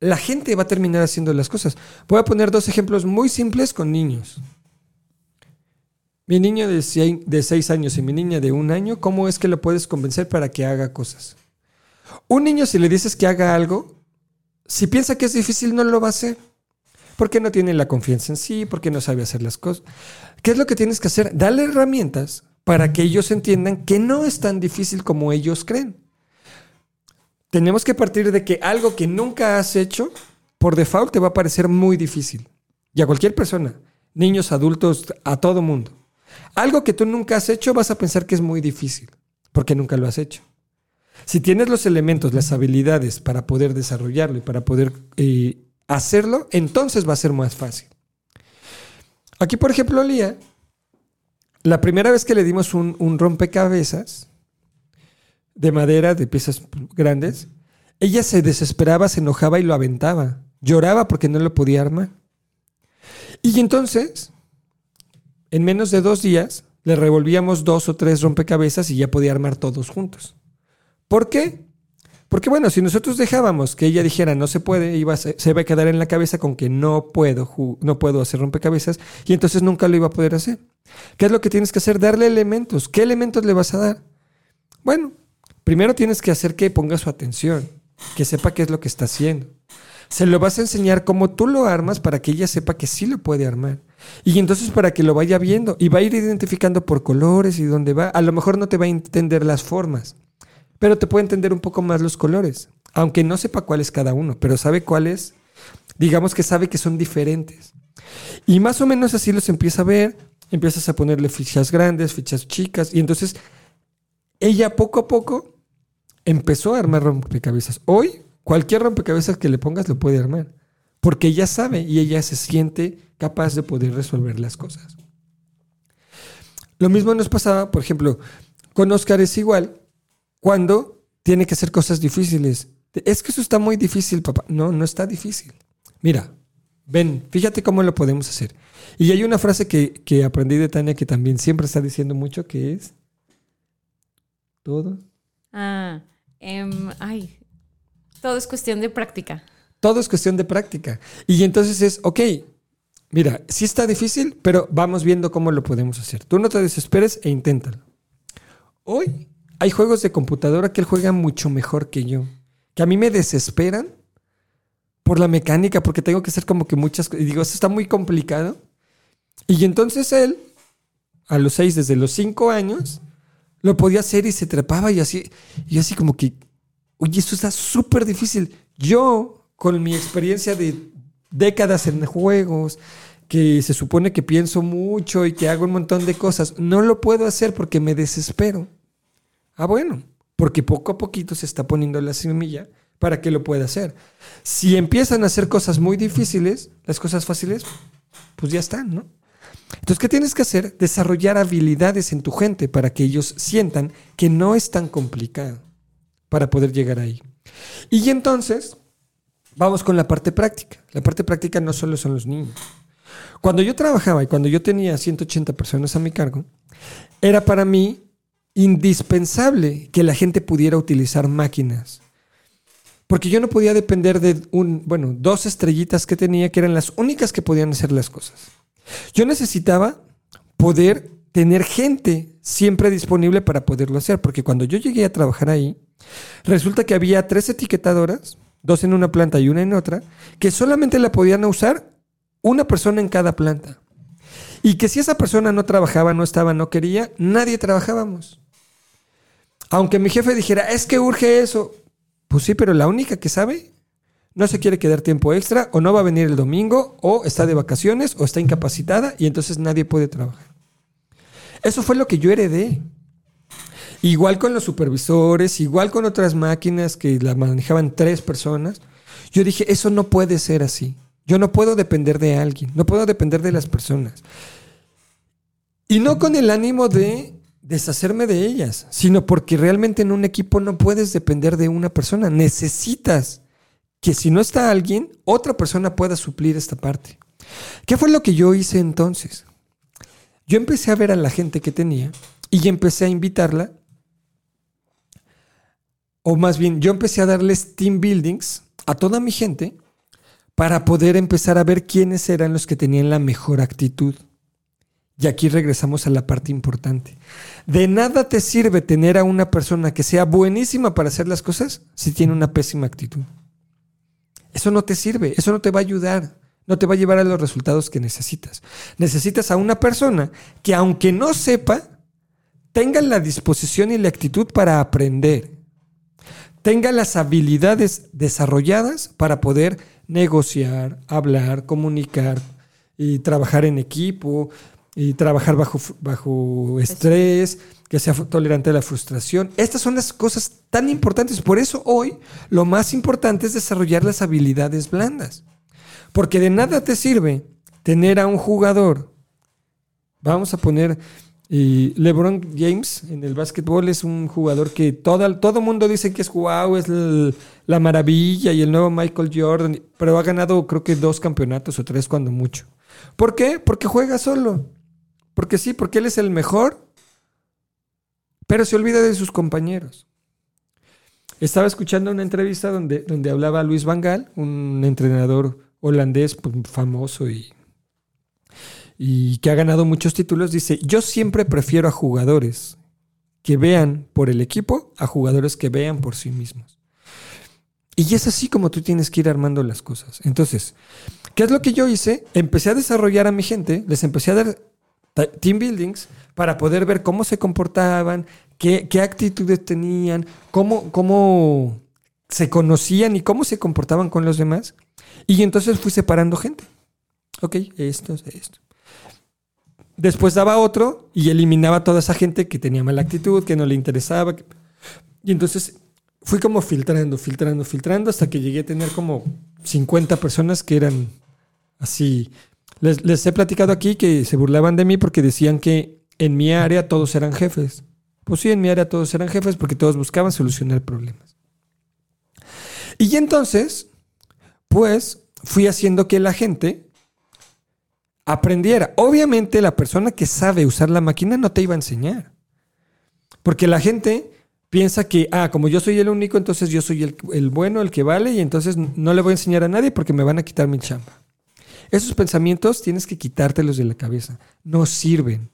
la gente va a terminar haciendo las cosas. Voy a poner dos ejemplos muy simples con niños. Mi niño de seis años y mi niña de un año, ¿cómo es que lo puedes convencer para que haga cosas? Un niño, si le dices que haga algo, si piensa que es difícil, no lo va a hacer porque no tiene la confianza en sí, porque no sabe hacer las cosas. ¿Qué es lo que tienes que hacer? Darle herramientas para que ellos entiendan que no es tan difícil como ellos creen. Tenemos que partir de que algo que nunca has hecho, por default te va a parecer muy difícil. Y a cualquier persona, niños, adultos, a todo mundo. Algo que tú nunca has hecho vas a pensar que es muy difícil, porque nunca lo has hecho. Si tienes los elementos, las habilidades para poder desarrollarlo y para poder eh, hacerlo, entonces va a ser más fácil. Aquí, por ejemplo, Lía, la primera vez que le dimos un, rompecabezas de madera, de piezas grandes, ella se desesperaba, se enojaba y lo aventaba. Lloraba porque no lo podía armar. Y entonces, en menos de dos días, le revolvíamos dos o tres rompecabezas y ya podía armar todos juntos. ¿Por qué? Porque bueno, si nosotros dejábamos que ella dijera no se puede, iba se, va a quedar en la cabeza con que no puedo, no puedo hacer rompecabezas y entonces nunca lo iba a poder hacer. ¿Qué es lo que tienes que hacer? Darle elementos. ¿Qué elementos le vas a dar? Bueno, primero tienes que hacer que ponga su atención, que sepa qué es lo que está haciendo. se lo vas a enseñar cómo tú lo armas para que ella sepa que sí lo puede armar. Y entonces para que lo vaya viendo y va a ir identificando por colores y dónde va. A lo mejor no te va a entender las formas, pero te puede entender un poco más los colores. Aunque no sepa cuál es cada uno, pero sabe cuáles, digamos que sabe que son diferentes. Y más o menos así los empieza a ver, empiezas a ponerle fichas grandes, fichas chicas, y entonces ella poco a poco empezó a armar rompecabezas. Hoy, cualquier rompecabezas que le pongas lo puede armar, porque ella sabe y ella se siente capaz de poder resolver las cosas. Lo mismo nos pasaba, por ejemplo, con Oscar es igual, cuando tiene que hacer cosas difíciles. Es que eso está muy difícil, papá. No, no está difícil. Mira, ven, fíjate cómo lo podemos hacer. Y hay una frase que, que aprendí de Tania que también siempre está diciendo mucho, que es, todo. Ah, em, ay, todo es cuestión de práctica. Todo es cuestión de práctica. Y entonces es, ok, mira, sí está difícil, pero vamos viendo cómo lo podemos hacer. Tú no te desesperes e inténtalo. Hoy hay juegos de computadora que él juega mucho mejor que yo, que a mí me desesperan por la mecánica, porque tengo que hacer como que muchas cosas. Y digo, esto está muy complicado. Y entonces él, a los seis, desde los cinco años, lo podía hacer y se trepaba y así. Y así como que, oye, esto está súper difícil. Yo, con mi experiencia de décadas en juegos, que se supone que pienso mucho y que hago un montón de cosas, no lo puedo hacer porque me desespero. Ah, bueno, porque poco a poquito se está poniendo la semilla para que lo pueda hacer. Si empiezan a hacer cosas muy difíciles, las cosas fáciles, pues ya están, ¿no? Entonces, ¿qué tienes que hacer? Desarrollar habilidades en tu gente para que ellos sientan que no es tan complicado para poder llegar ahí. Y entonces, vamos con la parte práctica. La parte práctica no solo son los niños. Cuando yo trabajaba y cuando yo tenía 180 personas a mi cargo, era para mí indispensable que la gente pudiera utilizar máquinas. Porque yo no podía depender de un, bueno, dos estrellitas que tenía que eran las únicas que podían hacer las cosas. Yo necesitaba poder tener gente siempre disponible para poderlo hacer, porque cuando yo llegué a trabajar ahí, resulta que había tres etiquetadoras, dos en una planta y una en otra, que solamente la podían usar una persona en cada planta. Y que si esa persona no trabajaba, no estaba, no quería, nadie trabajábamos. Aunque mi jefe dijera, es que urge eso. Pues sí, pero la única que sabe no se quiere quedar tiempo extra o no va a venir el domingo o está de vacaciones o está incapacitada y entonces nadie puede trabajar. Eso fue lo que yo heredé. Igual con los supervisores, igual con otras máquinas que la manejaban tres personas. Yo dije, eso no puede ser así. Yo no puedo depender de alguien, no puedo depender de las personas. Y no con el ánimo de deshacerme de ellas, sino porque realmente en un equipo no puedes depender de una persona. Necesitas que si no está alguien, otra persona pueda suplir esta parte. ¿Qué fue lo que yo hice entonces? Yo empecé a ver a la gente que tenía y empecé a invitarla, o más bien, yo empecé a darles team buildings a toda mi gente para poder empezar a ver quiénes eran los que tenían la mejor actitud. Y aquí regresamos a la parte importante. De nada te sirve tener a una persona que sea buenísima para hacer las cosas si tiene una pésima actitud. Eso no te sirve, eso no te va a ayudar, no te va a llevar a los resultados que necesitas. Necesitas a una persona que aunque no sepa, tenga la disposición y la actitud para aprender, tenga las habilidades desarrolladas para poder negociar, hablar, comunicar y trabajar en equipo, y trabajar bajo, bajo estrés, que sea tolerante a la frustración. Estas son las cosas tan importantes. Por eso hoy lo más importante es desarrollar las habilidades blandas. Porque de nada te sirve tener a un jugador. Vamos a poner y LeBron James en el básquetbol es un jugador que todo, todo mundo dice que es wow, es la maravilla y el nuevo Michael Jordan, pero ha ganado creo que dos campeonatos o tres cuando mucho. ¿Por qué? Porque juega solo. Porque sí, porque él es el mejor, pero se olvida de sus compañeros. Estaba escuchando una entrevista donde, donde hablaba Luis Van Gaal, un entrenador holandés pues, famoso y, y que ha ganado muchos títulos. Dice, yo siempre prefiero a jugadores que vean por el equipo a jugadores que vean por sí mismos. Y es así como tú tienes que ir armando las cosas. Entonces, ¿qué es lo que yo hice? Empecé a desarrollar a mi gente, les empecé a dar team buildings para poder ver cómo se comportaban, qué, qué actitudes tenían, cómo, cómo se conocían y cómo se comportaban con los demás. Y entonces fui separando gente. Ok, esto, esto. Después daba otro y eliminaba toda esa gente que tenía mala actitud, que no le interesaba. Y entonces fui como filtrando, filtrando, filtrando hasta que llegué a tener como 50 personas que eran así. Les, he platicado aquí que se burlaban de mí porque decían que en mi área todos eran jefes. Pues sí, en mi área todos eran jefes porque todos buscaban solucionar problemas. Y entonces, pues fui haciendo que la gente aprendiera. Obviamente la persona que sabe usar la máquina no te iba a enseñar. Porque la gente piensa que, ah, como yo soy el único, entonces yo soy el, bueno, el que vale, y entonces no le voy a enseñar a nadie porque me van a quitar mi chamba. Esos pensamientos tienes que quitártelos de la cabeza. No sirven.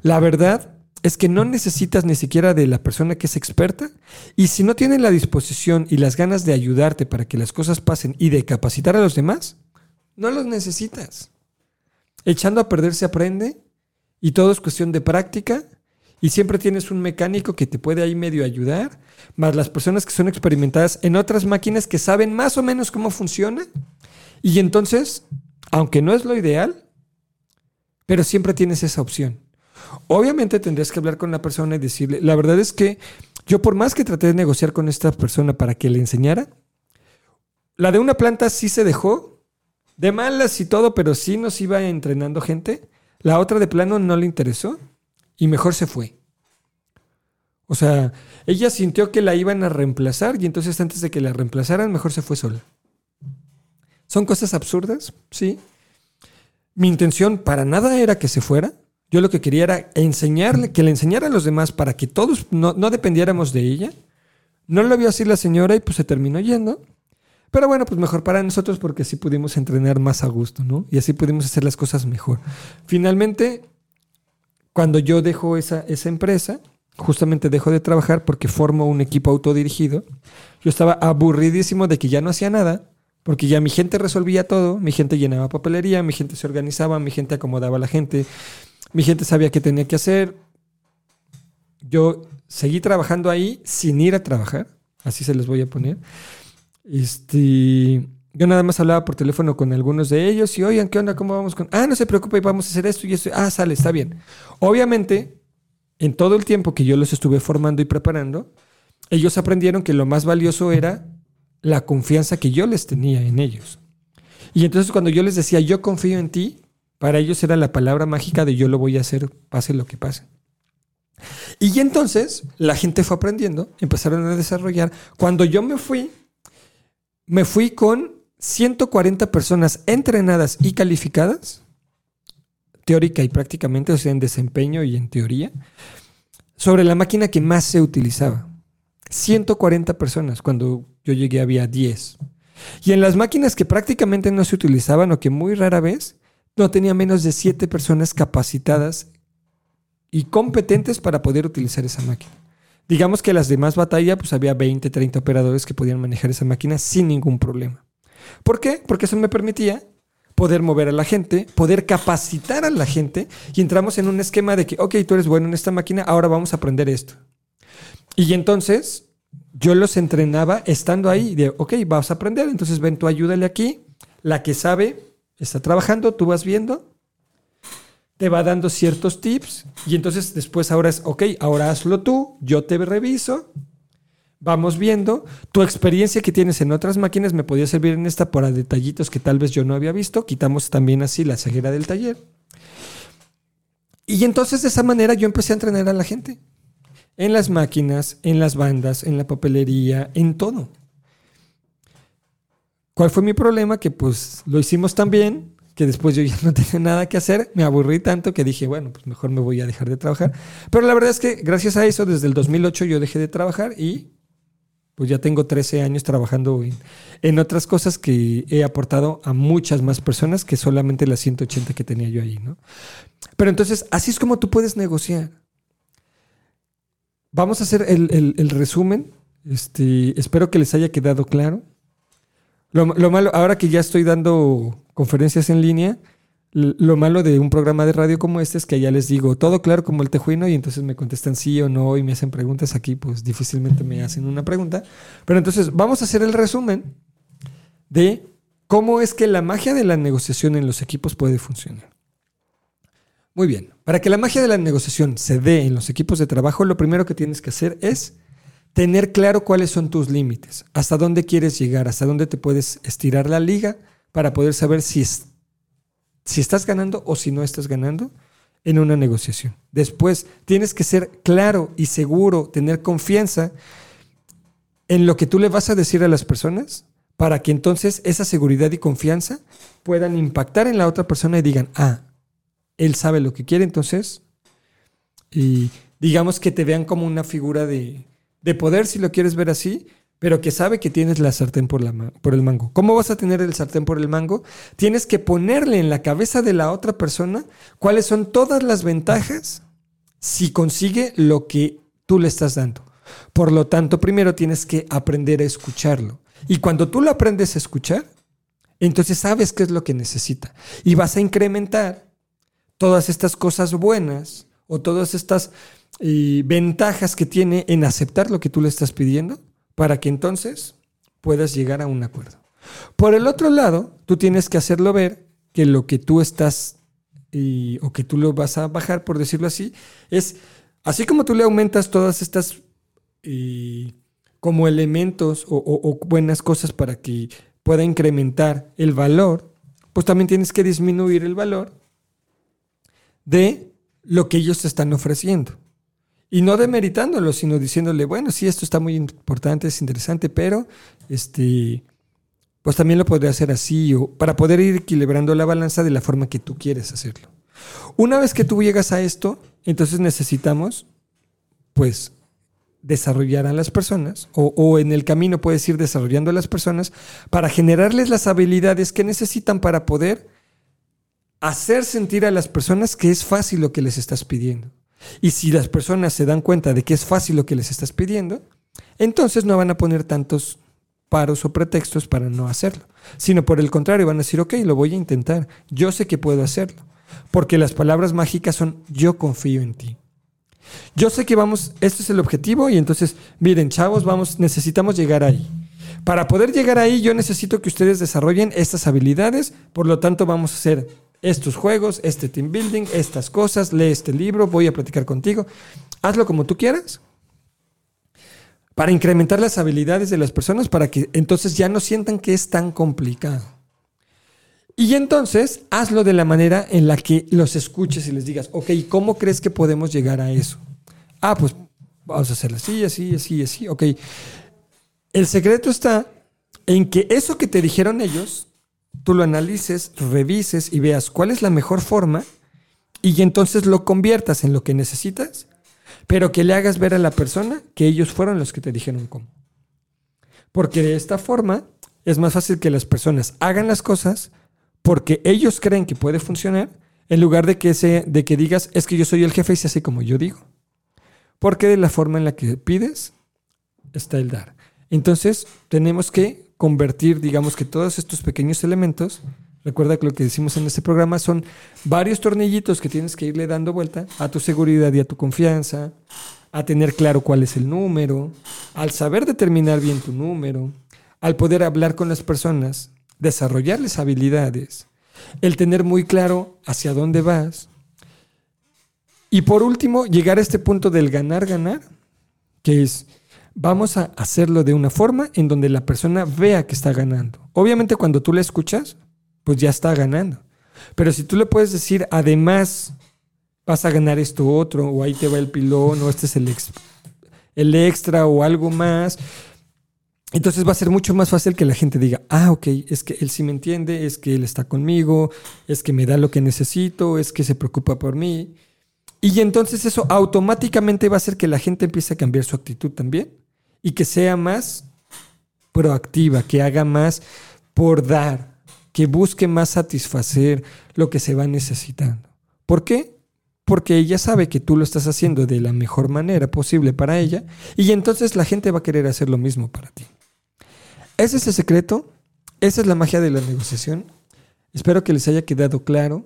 La verdad es que no necesitas ni siquiera de la persona que es experta y si no tiene la disposición y las ganas de ayudarte para que las cosas pasen y de capacitar a los demás, no los necesitas. Echando a perder se aprende y todo es cuestión de práctica y siempre tienes un mecánico que te puede ahí medio ayudar, más las personas que son experimentadas en otras máquinas que saben más o menos cómo funciona y entonces, aunque no es lo ideal, pero siempre tienes esa opción. Obviamente tendrías que hablar con la persona y decirle, la verdad es que yo por más que traté de negociar con esta persona para que le enseñara, la de una planta sí se dejó, de malas y todo, pero sí nos iba entrenando gente. La otra de plano no le interesó y mejor se fue. O sea, ella sintió que la iban a reemplazar y entonces antes de que la reemplazaran, mejor se fue sola. Son cosas absurdas, sí. Mi intención para nada era que se fuera. Yo lo que quería era enseñarle, que le enseñara a los demás para que todos no, dependiéramos de ella. No lo vio así la señora y pues se terminó yendo. Pero bueno, pues mejor para nosotros porque así pudimos entrenar más a gusto, ¿no? Y así pudimos hacer las cosas mejor. Finalmente, cuando yo dejo esa, esa empresa, justamente dejo de trabajar porque formo un equipo autodirigido. Yo estaba aburridísimo de que ya no hacía nada, porque ya mi gente resolvía todo, mi gente llenaba papelería, mi gente se organizaba, mi gente acomodaba a la gente, mi gente sabía qué tenía que hacer. Yo seguí trabajando ahí sin ir a trabajar. Así se les voy a poner. Este, yo nada más hablaba por teléfono con algunos de ellos y, oigan, ¿qué onda? ¿Cómo vamos con...? Ah, no se preocupe, vamos a hacer esto y esto. Ah, sale, está bien. Obviamente, en todo el tiempo que yo los estuve formando y preparando, ellos aprendieron que lo más valioso era la confianza que yo les tenía en ellos. Y entonces cuando yo les decía, yo confío en ti, para ellos era la palabra mágica de yo lo voy a hacer, pase lo que pase. Y entonces la gente fue aprendiendo, empezaron a desarrollar. Cuando yo me fui, me fui con 140 personas entrenadas y calificadas, teórica y prácticamente, o sea, en desempeño y en teoría, sobre la máquina que más se utilizaba. 140 personas, cuando yo llegué había 10. Y en las máquinas que prácticamente no se utilizaban o que muy rara vez, no tenía menos de siete personas capacitadas y competentes para poder utilizar esa máquina. Digamos que las demás batallas, pues había 20, 30 operadores que podían manejar esa máquina sin ningún problema. ¿Por qué? Porque eso me permitía poder mover a la gente, poder capacitar a la gente y entramos en un esquema de que, ok, tú eres bueno en esta máquina, ahora vamos a aprender esto. Y entonces yo los entrenaba estando ahí, de, ok, vas a aprender, entonces ven tú ayúdale aquí, la que sabe está trabajando, tú vas viendo, te va dando ciertos tips y entonces después ahora es, ok, ahora hazlo tú, yo te reviso, vamos viendo, tu experiencia que tienes en otras máquinas me podía servir en esta para detallitos que tal vez yo no había visto, quitamos también así la ceguera del taller. Y entonces de esa manera yo empecé a entrenar a la gente. En las máquinas, en las bandas, en la papelería, en todo. ¿Cuál fue mi problema? Que pues lo hicimos tan bien que después yo ya no tenía nada que hacer, me aburrí tanto que dije, bueno, pues mejor me voy a dejar de trabajar. Pero la verdad es que gracias a eso, desde el 2008 yo dejé de trabajar y pues ya tengo 13 años trabajando en, otras cosas que he aportado a muchas más personas que solamente las 180 que tenía yo ahí, ¿no? Pero entonces, así es como tú puedes negociar. Vamos a hacer el, el resumen. Este, espero que les haya quedado claro. Lo, lo malo, ahora que ya estoy dando conferencias en línea, lo malo de un programa de radio como este es que ya les digo todo claro como el tejuino y entonces me contestan sí o no y me hacen preguntas aquí, pues difícilmente me hacen una pregunta. Pero entonces vamos a hacer el resumen de cómo es que la magia de la negociación en los equipos puede funcionar. Muy bien, para que la magia de la negociación se dé en los equipos de trabajo, lo primero que tienes que hacer es tener claro cuáles son tus límites, hasta dónde quieres llegar, hasta dónde te puedes estirar la liga para poder saber si, es- si estás ganando o si no estás ganando en una negociación. Después, tienes que ser claro y seguro, tener confianza en lo que tú le vas a decir a las personas para que entonces esa seguridad y confianza puedan impactar en la otra persona y digan, ah, él sabe lo que quiere, entonces, y digamos que te vean como una figura de, de poder, si lo quieres ver así, pero que sabe que tienes la sartén por, la por el mango. ¿Cómo vas a tener el sartén por el mango? Tienes que ponerle en la cabeza de la otra persona cuáles son todas las ventajas si consigue lo que tú le estás dando. Por lo tanto, primero tienes que aprender a escucharlo. Y cuando tú lo aprendes a escuchar, entonces sabes qué es lo que necesita. Y vas a incrementar todas estas cosas buenas o todas estas eh, ventajas que tiene en aceptar lo que tú le estás pidiendo para que entonces puedas llegar a un acuerdo. Por el otro lado, tú tienes que hacerlo ver que lo que tú estás y- o que tú lo vas a bajar, por decirlo así, es así como tú le aumentas todas estas eh, como elementos o buenas cosas para que pueda incrementar el valor, pues también tienes que disminuir el valor de lo que ellos te están ofreciendo. Y no demeritándolo, sino diciéndole, bueno, sí, esto está muy importante, es interesante, pero este, pues también lo podría hacer así, o para poder ir equilibrando la balanza de la forma que tú quieres hacerlo. Una vez que tú llegas a esto, entonces necesitamos, pues, desarrollar a las personas, o, o en el camino puedes ir desarrollando a las personas para generarles las habilidades que necesitan para poder hacer sentir a las personas que es fácil lo que les estás pidiendo. Y si las personas se dan cuenta de que es fácil lo que les estás pidiendo, entonces no van a poner tantos paros o pretextos para no hacerlo, sino por el contrario van a decir, ok, lo voy a intentar, yo sé que puedo hacerlo, porque las palabras mágicas son yo confío en ti. Yo sé que vamos, este es el objetivo y entonces, miren, chavos, vamos, necesitamos llegar ahí. Para poder llegar ahí, yo necesito que ustedes desarrollen estas habilidades, por lo tanto, vamos a hacer estos juegos, este team building, estas cosas, lee este libro, voy a platicar contigo. Hazlo como tú quieras. Para incrementar las habilidades de las personas, para que entonces ya no sientan que es tan complicado. Y entonces hazlo de la manera en la que los escuches y les digas, ok, ¿cómo crees que podemos llegar a eso? Ah, pues vamos a hacerlo así, así, así, así, ok. El secreto está en que eso que te dijeron ellos, tú lo analices, revises y veas cuál es la mejor forma y entonces lo conviertas en lo que necesitas, pero que le hagas ver a la persona que ellos fueron los que te dijeron cómo. Porque de esta forma es más fácil que las personas hagan las cosas porque ellos creen que puede funcionar en lugar de que, se, de que digas es que yo soy el jefe y se hace como yo digo. Porque de la forma en la que pides está el dar. Entonces tenemos que convertir, digamos que todos estos pequeños elementos, recuerda que lo que decimos en este programa son varios tornillitos que tienes que irle dando vuelta a tu seguridad y a tu confianza, a tener claro cuál es el número, al saber determinar bien tu número, al poder hablar con las personas, desarrollarles habilidades, el tener muy claro hacia dónde vas. Y por último, llegar a este punto del ganar, ganar, que es, vamos a hacerlo de una forma en donde la persona vea que está ganando. Obviamente cuando tú le escuchas, pues ya está ganando. Pero si tú le puedes decir, además, vas a ganar esto otro, o ahí te va el pilón, o este es el, el extra, o algo más, entonces va a ser mucho más fácil que la gente diga, ah, ok, es que él sí me entiende, es que él está conmigo, es que me da lo que necesito, es que se preocupa por mí. Y entonces eso automáticamente va a hacer que la gente empiece a cambiar su actitud también y que sea más proactiva, que haga más por dar, que busque más satisfacer lo que se va necesitando. ¿Por qué? Porque ella sabe que tú lo estás haciendo de la mejor manera posible para ella y entonces la gente va a querer hacer lo mismo para ti. Ese es el secreto esa es la magia de la negociación. Espero que les haya quedado claro.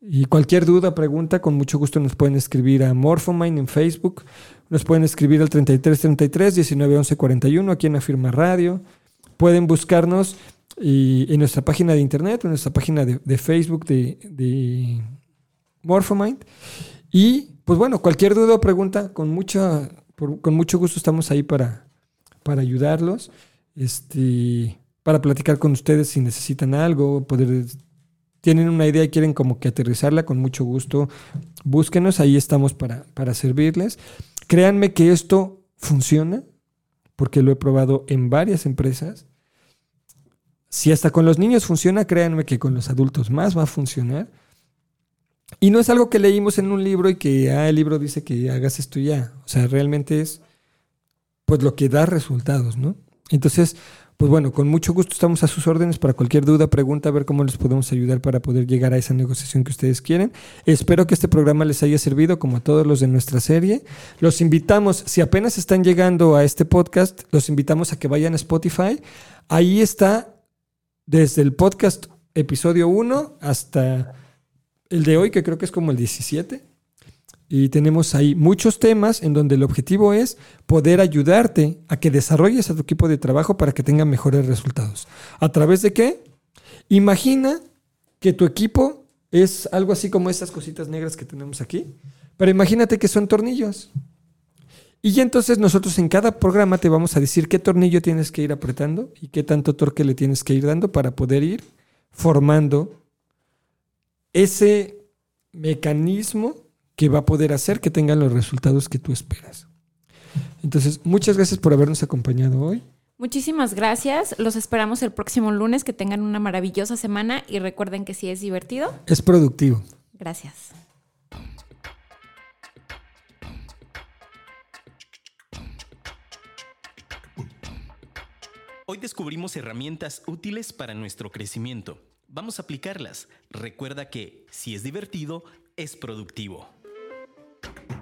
Y cualquier duda, pregunta, con mucho gusto nos pueden escribir a Morphomine en Facebook. Nos pueden escribir al 3333 1911 41 aquí en la firma radio. Pueden buscarnos en nuestra página de internet, en nuestra página de, Facebook de, de Morphomind. Y pues bueno, cualquier duda o pregunta, con, mucha, con mucho gusto estamos ahí para, para ayudarlos, este, para platicar con ustedes si necesitan algo, poder tienen una idea y quieren como que aterrizarla, con mucho gusto, búsquenos, ahí estamos para, para servirles. Créanme que esto funciona, porque lo he probado en varias empresas. Si hasta con los niños funciona, créanme que con los adultos más va a funcionar. Y no es algo que leímos en un libro y que ah, el libro dice que hagas esto ya. O sea, realmente es pues lo que da resultados, ¿no? Entonces, pues bueno, con mucho gusto estamos a sus órdenes para cualquier duda, pregunta, ver cómo les podemos ayudar para poder llegar a esa negociación que ustedes quieren. Espero que este programa les haya servido como a todos los de nuestra serie. Los invitamos, si apenas están llegando a este podcast, los invitamos a que vayan a Spotify. Ahí está desde el podcast episodio 1 hasta el de hoy, que creo que es como el 17. Y tenemos ahí muchos temas en donde el objetivo es poder ayudarte a que desarrolles a tu equipo de trabajo para que tenga mejores resultados. ¿A través de qué? Imagina que tu equipo es algo así como estas cositas negras que tenemos aquí, pero imagínate que son tornillos. Y entonces nosotros en cada programa te vamos a decir qué tornillo tienes que ir apretando y qué tanto torque le tienes que ir dando para poder ir formando ese mecanismo que va a poder hacer que tengan los resultados que tú esperas. Entonces, muchas gracias por habernos acompañado hoy. Muchísimas gracias. Los esperamos el próximo lunes. Que tengan una maravillosa semana y recuerden que si es divertido, es productivo. Gracias. Hoy descubrimos herramientas útiles para nuestro crecimiento. Vamos a aplicarlas. Recuerda que si es divertido, es productivo. Thank you.